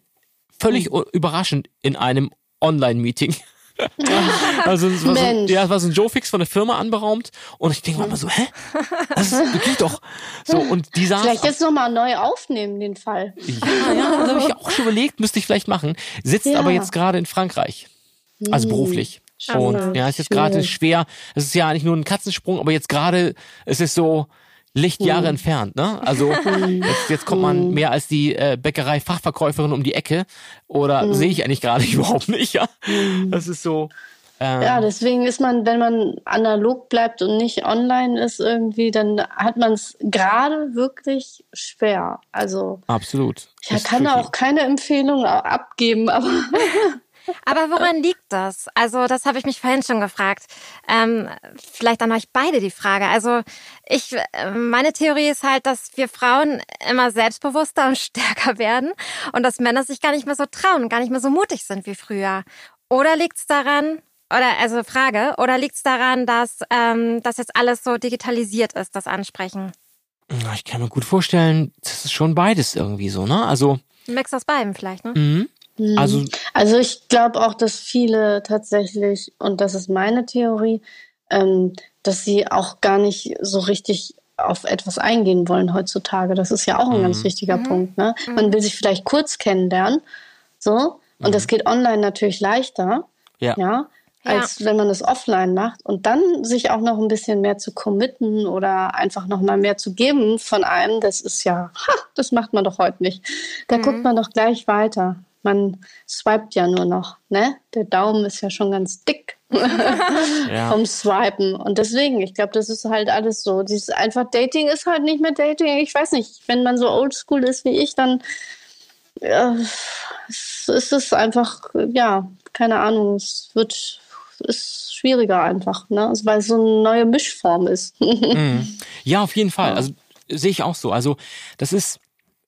Speaker 5: völlig u- überraschend in einem Online-Meeting. also es war, so, ja, es war so ein Joe-Fix von der Firma anberaumt und ich denke mir immer so, hä? Das, ist, das geht doch. So, und die saß
Speaker 4: Vielleicht jetzt nochmal neu aufnehmen, den Fall.
Speaker 5: ja, ja, das habe ich auch schon überlegt, müsste ich vielleicht machen. Sitzt
Speaker 4: Ja.
Speaker 5: aber jetzt gerade in Frankreich. Also beruflich. Und ja, ist jetzt gerade schwer. Es ist ja eigentlich nur ein Katzensprung, aber jetzt gerade ist es so Lichtjahre entfernt, ne? Also jetzt, jetzt kommt man mehr als die äh, Bäckerei Fachverkäuferin um die Ecke oder sehe ich eigentlich gerade überhaupt nicht, ja? Das ist so ähm,
Speaker 4: Ja, deswegen ist man, wenn man analog bleibt und nicht online ist irgendwie, dann hat man es gerade wirklich schwer. Also
Speaker 5: absolut.
Speaker 4: ich
Speaker 5: Ist
Speaker 4: kann da auch keine Empfehlung abgeben, aber
Speaker 3: Aber woran liegt das? Also, das habe ich mich vorhin schon gefragt. Ähm, vielleicht an euch beide die Frage. Also, ich, äh, meine Theorie ist halt, dass wir Frauen immer selbstbewusster und stärker werden und dass Männer sich gar nicht mehr so trauen, gar nicht mehr so mutig sind wie früher. Oder liegt es daran, oder also Frage, oder liegt es daran, dass ähm, das jetzt alles so digitalisiert ist, das Ansprechen?
Speaker 5: Ich kann mir gut vorstellen, das ist schon beides irgendwie so, ne? Also
Speaker 3: Ein Mix aus beidem vielleicht, ne?
Speaker 5: Mhm. Also
Speaker 4: Also ich glaube auch, dass viele tatsächlich, und das ist meine Theorie, ähm, dass sie auch gar nicht so richtig auf etwas eingehen wollen heutzutage. Das ist ja auch ein ganz wichtiger Punkt. Ne? Man will sich vielleicht kurz kennenlernen, so, und das geht online natürlich leichter,
Speaker 5: ja.
Speaker 4: ja, als wenn man es offline macht und dann sich auch noch ein bisschen mehr zu committen oder einfach noch mal mehr zu geben von einem, das ist ja, ha, das macht man doch heute nicht. Da guckt man doch gleich weiter. Man swiped ja nur noch, ne? Der Daumen ist ja schon ganz dick
Speaker 5: ja.
Speaker 4: vom Swipen. Und deswegen, ich glaube, das ist halt alles so. Dieses einfach Dating ist halt nicht mehr Dating. Ich weiß nicht, wenn man so oldschool ist wie ich, dann es ist es einfach, ja, keine Ahnung, es wird ist schwieriger einfach, ne? Also, weil es so eine neue Mischform ist.
Speaker 5: Ja, auf jeden Fall. Also sehe ich auch so. Also das ist,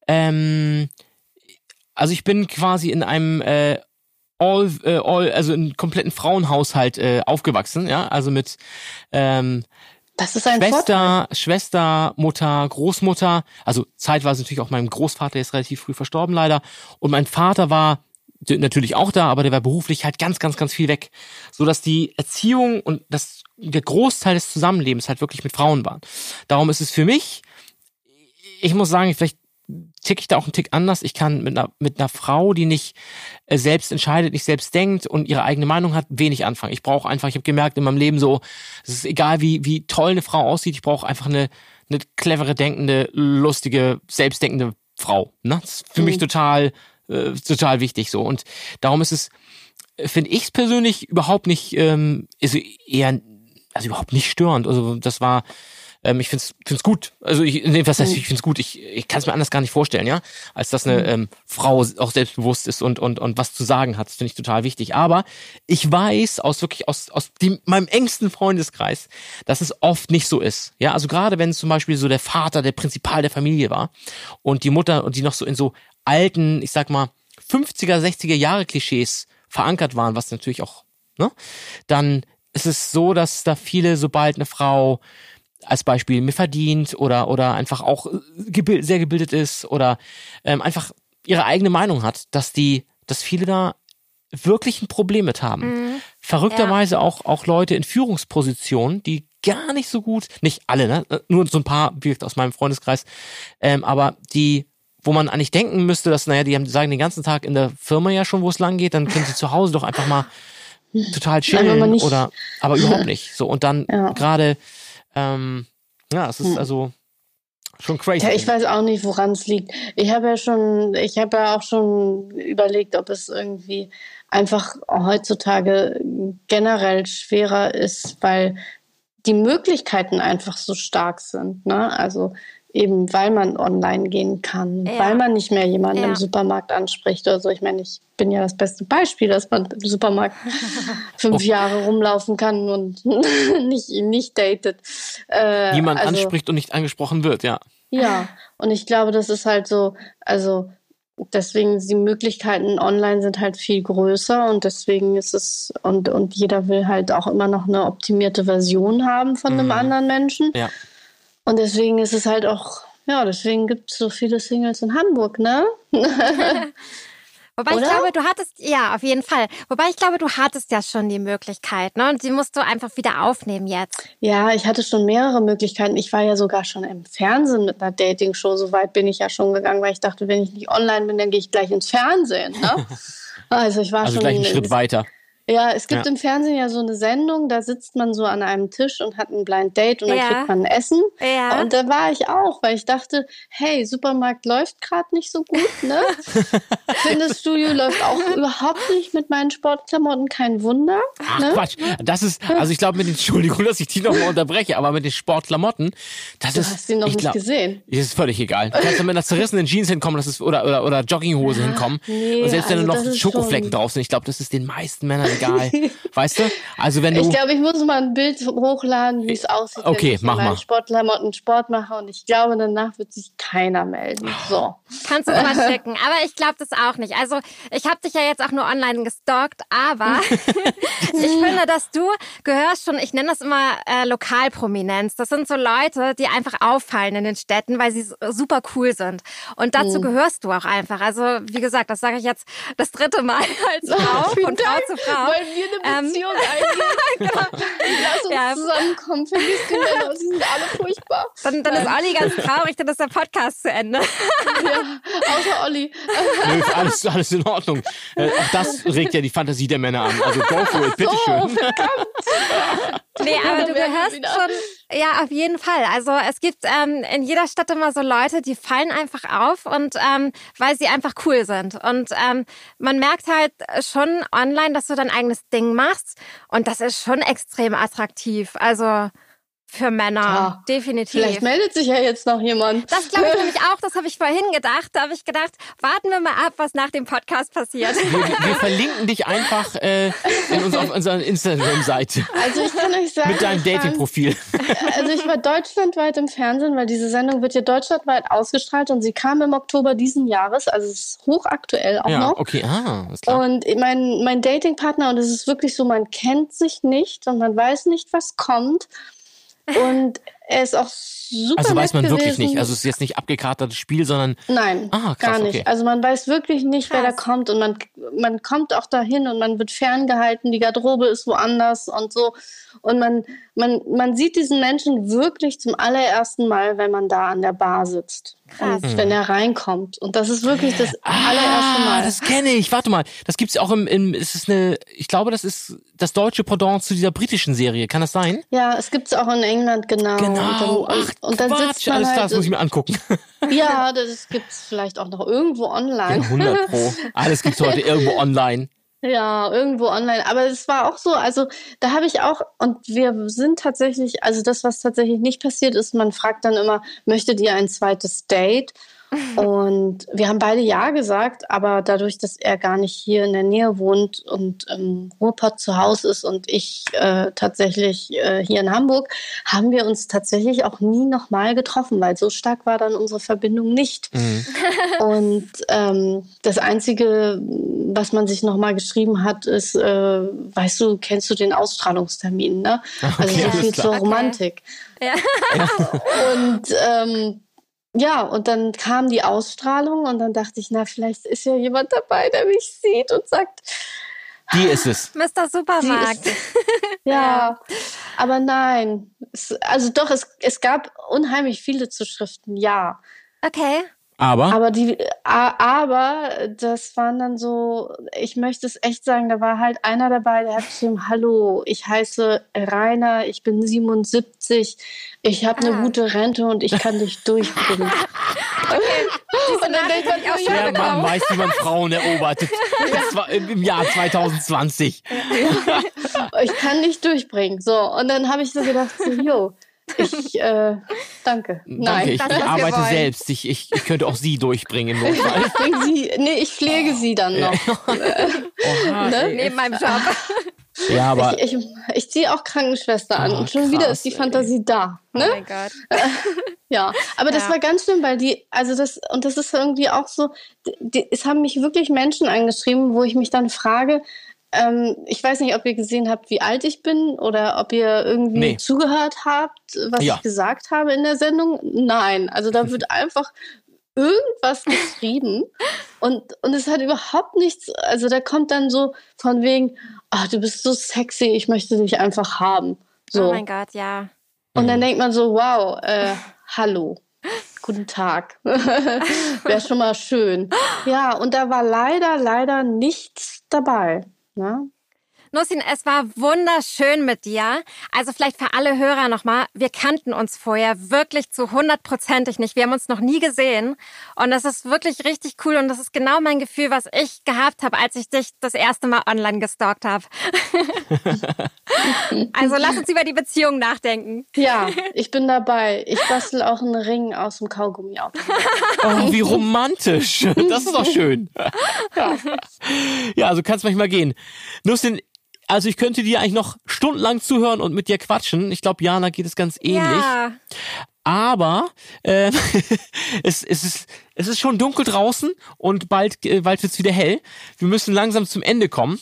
Speaker 5: ähm, also ich bin quasi in einem äh, all, äh, all, also in kompletten Frauenhaushalt äh, aufgewachsen, ja, also mit ähm,
Speaker 4: Das ist ein Vorteil.
Speaker 5: Schwester, Schwester, Mutter, Großmutter, also zeitweise natürlich auch mein Großvater, der ist relativ früh verstorben leider. Und mein Vater war natürlich auch da, aber der war beruflich halt ganz, ganz, ganz viel weg. So dass die Erziehung und das, der Großteil des Zusammenlebens halt wirklich mit Frauen waren. Darum ist es für mich, ich muss sagen, vielleicht tick ich da auch einen Tick anders. Ich kann mit einer, mit einer Frau, die nicht äh, selbst entscheidet, nicht selbst denkt und ihre eigene Meinung hat, wenig anfangen. Ich brauche einfach, ich habe gemerkt in meinem Leben so, es ist egal, wie, wie toll eine Frau aussieht, ich brauche einfach eine, eine clevere, denkende, lustige, selbstdenkende Frau. Ne? Das ist für mich total, äh, total wichtig so. Und darum ist es, finde ich es persönlich überhaupt nicht, ähm, ist eher, also überhaupt nicht störend. Also das war, ähm, ich find's find's gut. Also ich, nee, was heißt, ich find's gut. Ich, ich kann es mir anders gar nicht vorstellen, ja, als dass eine ähm, Frau auch selbstbewusst ist und und und was zu sagen hat. Das finde ich total wichtig. Aber ich weiß aus wirklich aus aus dem, meinem engsten Freundeskreis, dass es oft nicht so ist. Ja, also gerade wenn zum Beispiel so der Vater der Prinzipal der Familie war und die Mutter und die noch so in so alten, ich sag mal 50er, 60er Jahre Klischees verankert waren, was natürlich auch, ne, dann ist es so, dass da viele, sobald eine Frau als Beispiel mehr verdient oder oder einfach auch äh, gebil sehr gebildet ist oder ähm, einfach ihre eigene Meinung hat, dass die, dass viele da wirklich ein Problem mit haben. Verrückterweise auch auch Leute in Führungspositionen, die gar nicht so gut, nicht alle, ne, nur so ein paar, wie gesagt, aus meinem Freundeskreis, ähm, aber die wo man eigentlich denken müsste, dass, naja, die haben, sagen den ganzen Tag in der Firma ja schon, wo es lang geht, dann können sie zu Hause doch einfach mal total chillen oder, aber überhaupt nicht. So, und dann
Speaker 4: Ja.
Speaker 5: gerade, ähm, ja, es ist also schon crazy.
Speaker 4: Ja, ich weiß auch nicht, woran es liegt. Ich habe ja schon, ich habe ja auch schon überlegt, ob es irgendwie einfach heutzutage generell schwerer ist, weil die Möglichkeiten einfach so stark sind. Ne? Also eben, weil man online gehen kann,
Speaker 3: Ja.
Speaker 4: weil man nicht mehr jemanden
Speaker 3: Ja.
Speaker 4: im Supermarkt anspricht oder so. Ich meine, ich bin ja das beste Beispiel, dass man im Supermarkt fünf Jahre rumlaufen kann und nicht, nicht datet. Äh,
Speaker 5: Niemand
Speaker 4: also-
Speaker 5: anspricht und nicht angesprochen wird, ja.
Speaker 4: ja, und ich glaube, das ist halt so, also deswegen die Möglichkeiten online sind halt viel größer und deswegen ist es und und jeder will halt auch immer noch eine optimierte Version haben von einem anderen Menschen
Speaker 5: Ja.
Speaker 4: Und deswegen ist es halt auch ja, deswegen gibt es so viele Singles in Hamburg, ne?
Speaker 3: Wobei ich
Speaker 4: Oder?
Speaker 3: glaube, du hattest, ja, auf jeden Fall. Wobei ich glaube, du hattest ja schon die Möglichkeit, ne? Und die musst du einfach wieder aufnehmen jetzt.
Speaker 4: Ja, ich hatte schon mehrere Möglichkeiten. Ich war ja sogar schon im Fernsehen mit einer Dating-Show. So weit bin ich ja schon gegangen, weil ich dachte, wenn ich nicht online bin, dann gehe ich gleich ins Fernsehen. Ne? Also ich war
Speaker 5: Also
Speaker 4: schon
Speaker 5: gleich einen Schritt weiter.
Speaker 4: Ja, es gibt
Speaker 5: Ja.
Speaker 4: im Fernsehen ja so eine Sendung, da sitzt man so an einem Tisch und hat ein Blind Date und dann
Speaker 3: Ja.
Speaker 4: kriegt man ein Essen.
Speaker 3: Ja.
Speaker 4: Und da war ich auch, weil ich dachte, hey, Supermarkt läuft gerade nicht so gut, ne? Fitnessstudio läuft auch überhaupt nicht mit meinen Sportklamotten, kein Wunder.
Speaker 5: Ach
Speaker 4: ne?
Speaker 5: Quatsch, das ist, also ich glaube mit den, Entschuldigung, dass ich die nochmal unterbreche, aber mit den Sportklamotten, das
Speaker 4: Du
Speaker 5: ist,
Speaker 4: hast sie noch
Speaker 5: ich
Speaker 4: nicht
Speaker 5: glaub,
Speaker 4: gesehen.
Speaker 5: Das ist völlig egal. Du kannst ja mit einer zerrissenen Jeans hinkommen, das ist, oder, oder, oder Jogginghose hinkommen.
Speaker 4: nee,
Speaker 5: und selbst wenn
Speaker 4: also
Speaker 5: da noch Schokoflecken
Speaker 4: schon-
Speaker 5: drauf sind, ich glaube, das ist den meisten Männern egal. weißt du? Also wenn du.
Speaker 4: Ich glaube, ich muss mal ein Bild hochladen, wie es aussieht,
Speaker 5: Okay,
Speaker 4: wenn ich
Speaker 5: mach mal.
Speaker 4: Sportklamotten Sport mache und ich glaube, danach wird sich keiner melden. So.
Speaker 3: Kannst du mal schicken. Aber ich glaube das auch nicht. Also ich habe dich ja jetzt auch nur online gestalkt, aber ich finde, dass du gehörst schon, ich nenne das immer äh, Lokalprominenz. Das sind so Leute, die einfach auffallen in den Städten, weil sie super cool sind. Und dazu gehörst du auch einfach. Also wie gesagt, das sage ich jetzt das dritte Mal als Frau, von Frau
Speaker 4: Dank,
Speaker 3: zu Frau.
Speaker 4: Wollen wir eine
Speaker 3: Ähm,
Speaker 4: Beziehung eingehen? Lass uns
Speaker 3: Ja.
Speaker 4: zusammenkommen. Vergiss die Männer, sie sind alle furchtbar.
Speaker 3: Dann, dann ist Olli ganz traurig, dann ist der Podcast zu Ende.
Speaker 4: Ja, außer Olli.
Speaker 5: Nö, alles, alles in Ordnung. Äh, auch das regt ja die Fantasie der Männer an. Also go for it, bitteschön.
Speaker 3: Nee, aber du gehörst schon, ja, auf jeden Fall. Also es gibt ähm, in jeder Stadt immer so Leute, die fallen einfach auf und ähm, weil sie einfach cool sind. Und ähm, man merkt halt schon online, dass du dein eigenes Ding machst und das ist schon extrem attraktiv. Also für Männer,
Speaker 4: Ja,
Speaker 3: definitiv.
Speaker 4: Vielleicht meldet sich ja jetzt noch jemand.
Speaker 3: das glaube ich nämlich auch, das habe ich vorhin gedacht. Da habe ich gedacht, warten wir mal ab, was nach dem Podcast passiert.
Speaker 5: Wir, wir verlinken dich einfach äh, in uns, auf unserer Instagram-Seite
Speaker 4: Also ich kann euch sagen,
Speaker 5: mit deinem Dating-Profil.
Speaker 4: Also ich war deutschlandweit im Fernsehen, weil diese Sendung wird ja deutschlandweit ausgestrahlt und sie kam im Oktober diesen Jahres, also es ist hochaktuell auch
Speaker 5: Ja,
Speaker 4: noch.
Speaker 5: okay, ah, ist klar.
Speaker 4: Und mein, mein Datingpartner, und es ist wirklich so, man kennt sich nicht und man weiß nicht, was kommt. Und er ist auch super
Speaker 5: Also weiß
Speaker 4: nett
Speaker 5: man wirklich
Speaker 4: gewesen.
Speaker 5: nicht. Also es ist jetzt nicht abgekartetes Spiel, sondern
Speaker 4: Nein,
Speaker 5: Ah, krass,
Speaker 4: gar nicht.
Speaker 5: okay.
Speaker 4: Also man weiß wirklich nicht, wer da
Speaker 3: Krass.
Speaker 4: kommt und man, man kommt auch dahin und man wird ferngehalten, die Garderobe ist woanders und so. Und man, man, man sieht diesen Menschen wirklich zum allerersten Mal, wenn man da an der Bar sitzt.
Speaker 3: Krass.
Speaker 4: Und wenn er reinkommt. Und das ist wirklich das allererste
Speaker 5: Ah,
Speaker 4: Mal.
Speaker 5: das kenne ich. Warte mal, das gibt's ja auch im, im es ist eine, ich glaube, das ist das deutsche Pendant zu dieser britischen Serie. Kann das sein?
Speaker 4: ja, es gibt es auch in England, genau.
Speaker 5: Genau.
Speaker 4: Dann,
Speaker 5: Ach,
Speaker 4: und, dann
Speaker 5: Quatsch.
Speaker 4: sitzt man
Speaker 5: Alles
Speaker 4: halt,
Speaker 5: klar, das muss ich mir angucken.
Speaker 4: Ja, das gibt es vielleicht auch noch irgendwo online.
Speaker 5: 100 pro. Alles gibt's heute irgendwo online.
Speaker 4: Ja, irgendwo online. Aber es war auch so, also da habe ich auch, und wir sind tatsächlich, also das, was tatsächlich nicht passiert ist, man fragt dann immer, möchtet ihr ein zweites Date? Und wir haben beide Ja gesagt, aber dadurch, dass er gar nicht hier in der Nähe wohnt und im Ruhrpott zu Hause ist und ich äh, tatsächlich äh, hier in Hamburg, haben wir uns tatsächlich auch nie nochmal getroffen, weil so stark war dann unsere Verbindung nicht. Und ähm, das Einzige, was man sich nochmal geschrieben hat, ist, äh, weißt du, kennst du den Ausstrahlungstermin, ne? Also
Speaker 5: Okay,
Speaker 4: so
Speaker 5: alles
Speaker 4: viel zur
Speaker 3: Okay.
Speaker 4: Romantik.
Speaker 3: Ja.
Speaker 4: Und ähm, ja, und dann kam die Ausstrahlung und dann dachte ich, na, vielleicht ist ja jemand dabei, der mich sieht und sagt,
Speaker 5: Die ist es.
Speaker 3: Mr. Supermarkt.
Speaker 4: ist es. Ja, aber nein. Es, also doch, es, es gab unheimlich viele Zuschriften, ja.
Speaker 3: Okay.
Speaker 5: Aber,
Speaker 4: Aber die, aber das waren dann so, ich möchte es echt sagen, da war halt einer dabei, der hat geschrieben, hallo, ich heiße Rainer, ich bin 77, ich habe eine
Speaker 3: Ah.
Speaker 4: gute Rente und ich kann dich durchbringen.
Speaker 3: Diese Nachricht habe ich auch schon
Speaker 5: der Mann weiß, wie man Frauen erobert. Das war im im Jahr 2020.
Speaker 4: ich kann dich durchbringen. So, und dann habe ich so gedacht, so, jo, ich, äh, danke.
Speaker 5: Danke,
Speaker 4: Nein,
Speaker 5: ich,
Speaker 3: das,
Speaker 5: ich
Speaker 3: wir
Speaker 5: arbeite
Speaker 3: wollen.
Speaker 5: selbst. Ich, ich, ich könnte auch sie durchbringen im Notfall.
Speaker 4: ich bring sie, nee, ich pflege sie dann noch.
Speaker 5: Oha,
Speaker 4: Ne?
Speaker 5: ey.
Speaker 3: Neben meinem Job.
Speaker 5: Ja, aber
Speaker 4: Ich, ich, ich ziehe auch Krankenschwester an
Speaker 5: Oh,
Speaker 4: und schon wieder
Speaker 5: krass,
Speaker 4: ist die
Speaker 5: ey.
Speaker 4: Fantasie da.
Speaker 3: Oh
Speaker 4: Ne?
Speaker 3: mein Gott.
Speaker 4: Ja, aber das
Speaker 3: Ja.
Speaker 4: war ganz schlimm, weil die, also das, und das ist irgendwie auch so, die, es haben mich wirklich Menschen angeschrieben, wo ich mich dann frage, ähm, ich weiß nicht, ob ihr gesehen habt, wie alt ich bin oder ob ihr irgendwie
Speaker 5: Nee.
Speaker 4: zugehört habt, was
Speaker 5: Ja.
Speaker 4: ich gesagt habe in der Sendung. Nein, also da wird einfach irgendwas geschrieben und, und es hat überhaupt nichts, also da kommt dann so von wegen, ach, du bist so sexy, ich möchte dich einfach haben. So.
Speaker 3: Oh mein Gott, ja.
Speaker 4: Und dann denkt man so, wow, äh, hallo, guten Tag. Wäre schon mal schön. Ja, und da war leider, leider nichts dabei. Ne?
Speaker 3: Nussin, es war wunderschön mit dir. Also vielleicht für alle Hörer nochmal, wir kannten uns vorher wirklich zu hundertprozentig nicht. Wir haben uns noch nie gesehen. Und das ist wirklich richtig cool. Und das ist genau mein Gefühl, was ich gehabt habe, als ich dich das erste Mal online gestalkt habe. also lass uns über die Beziehung nachdenken.
Speaker 4: Ja, ich bin dabei. Ich bastel auch einen Ring aus dem Kaugummi auf.
Speaker 5: oh, wie romantisch. Das ist doch schön. Ja, also kannst manchmal gehen. Nussin, also ich könnte dir eigentlich noch stundenlang zuhören und mit dir quatschen. Ich glaube, Jana geht es ganz ähnlich.
Speaker 3: Ja.
Speaker 5: Aber äh, es, es, ist, es ist schon dunkel draußen und bald, äh, bald wird's wieder hell. Wir müssen langsam zum Ende kommen.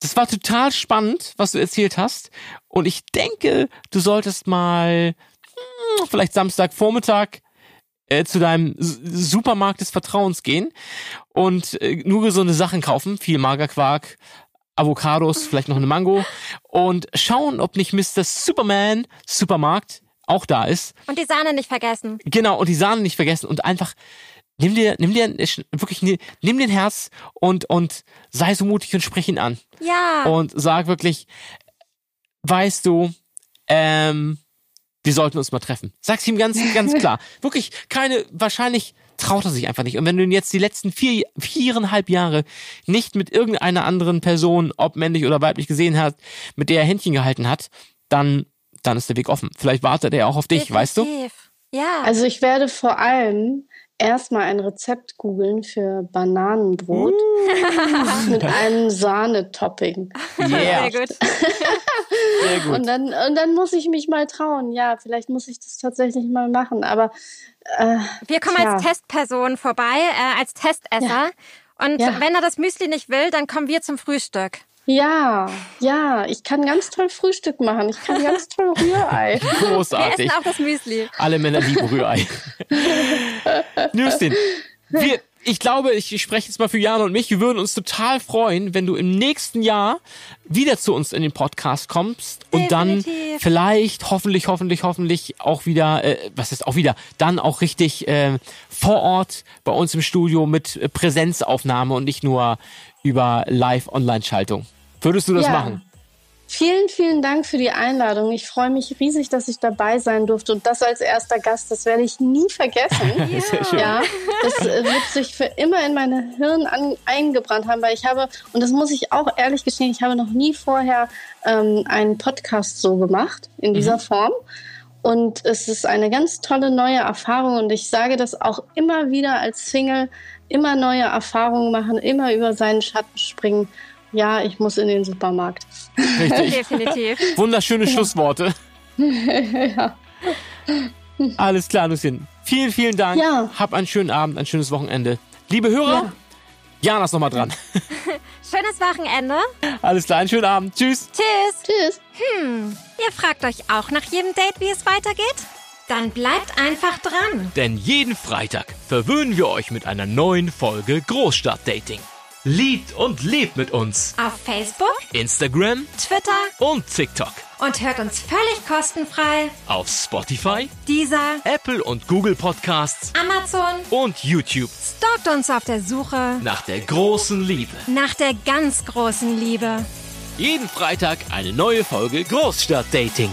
Speaker 5: Das war total spannend, was du erzählt hast. Und ich denke, du solltest mal hm, vielleicht Samstagvormittag äh, zu deinem Supermarkt des Vertrauens gehen und äh, nur gesunde Sachen kaufen. Viel Magerquark, Avocados, vielleicht noch eine Mango und schauen, ob nicht Mr. Superman Supermarkt auch da ist.
Speaker 3: Und die Sahne nicht vergessen.
Speaker 5: Genau, und die Sahne nicht vergessen und einfach nimm dir, nimm dir wirklich, nimm den Herz und, und sei so mutig und sprich ihn an.
Speaker 3: Ja.
Speaker 5: Und sag wirklich, weißt du, ähm, wir sollten uns mal treffen. Sag's ihm ganz, ganz klar. Wirklich keine, wahrscheinlich traut er sich einfach nicht. Und wenn du ihn jetzt die letzten vier, viereinhalb Jahre nicht mit irgendeiner anderen Person, ob männlich oder weiblich gesehen hast, mit der er Händchen gehalten hat, dann, dann ist der Weg offen. Vielleicht wartet er auch auf dich, weißt du?
Speaker 3: Definitiv. Ja.
Speaker 4: Also ich werde vor allem erstmal ein Rezept googeln für Bananenbrot
Speaker 5: Uh.
Speaker 4: mit einem Sahnetopping.
Speaker 5: Yeah.
Speaker 3: Sehr gut.
Speaker 5: Sehr gut.
Speaker 4: Und dann, und dann muss ich mich mal trauen. Ja, vielleicht muss ich das tatsächlich mal machen. Aber äh,
Speaker 3: Wir kommen als
Speaker 4: Tja.
Speaker 3: Testperson vorbei, äh, als Testesser. Und
Speaker 4: Ja.
Speaker 3: wenn er das Müsli nicht will, dann kommen wir zum Frühstück.
Speaker 4: Ja, ja, ich kann ganz toll Frühstück machen. Ich kann ganz toll Rührei.
Speaker 3: Wir
Speaker 5: Großartig.
Speaker 3: essen auch das Müsli.
Speaker 5: Alle Männer lieben Rührei. Nüstin, wir, ich glaube, ich, spreche jetzt mal für Jana und mich. Wir würden uns total freuen, wenn du im nächsten Jahr wieder zu uns in den Podcast kommst und dann
Speaker 3: Definitiv.
Speaker 5: vielleicht, hoffentlich, hoffentlich, hoffentlich auch wieder, äh, was ist auch wieder, dann auch richtig äh, vor Ort bei uns im Studio mit Präsenzaufnahme und nicht nur über Live-Online-Schaltung. Würdest du das
Speaker 4: Ja.
Speaker 5: machen?
Speaker 4: Vielen, vielen Dank für die Einladung. Ich freue mich riesig, dass ich dabei sein durfte. Und das als erster Gast, das werde ich nie vergessen.
Speaker 5: Schön.
Speaker 4: Ja, das wird sich für immer in meine Hirn an, eingebrannt haben, weil ich habe, und das muss ich auch ehrlich gestehen, ich habe noch nie vorher ähm, einen Podcast so gemacht, in dieser Form. Und es ist eine ganz tolle neue Erfahrung und ich sage das auch immer wieder als Single, immer neue Erfahrungen machen, immer über seinen Schatten springen. Ja, ich muss in den Supermarkt.
Speaker 5: Richtig.
Speaker 3: Definitiv.
Speaker 5: Wunderschöne Schlussworte. Alles klar, Lucien. Vielen, vielen Dank.
Speaker 4: Ja.
Speaker 5: Hab einen schönen Abend, ein schönes Wochenende. Liebe Hörer, Jana ist nochmal dran.
Speaker 3: Schönes Wochenende.
Speaker 5: Alles klar, einen schönen Abend. Tschüss.
Speaker 3: Tschüss.
Speaker 4: Tschüss.
Speaker 3: Ihr fragt euch auch nach jedem Date, wie es weitergeht? Dann bleibt einfach dran.
Speaker 1: Denn jeden Freitag verwöhnen wir euch mit einer neuen Folge Großstadtdating. Liebt und lebt mit uns.
Speaker 3: Auf Facebook,
Speaker 1: Instagram
Speaker 3: Twitter
Speaker 1: und TikTok.
Speaker 3: und hört uns völlig kostenfrei.
Speaker 1: Auf Spotify,
Speaker 3: Dieser
Speaker 1: Apple und Google Podcasts
Speaker 3: Amazon
Speaker 1: und YouTube.
Speaker 3: stalkt uns auf der Suche
Speaker 1: Nach der großen Liebe.
Speaker 3: nach der ganz großen Liebe.
Speaker 1: Jeden Freitag eine neue Folge Großstadtdating.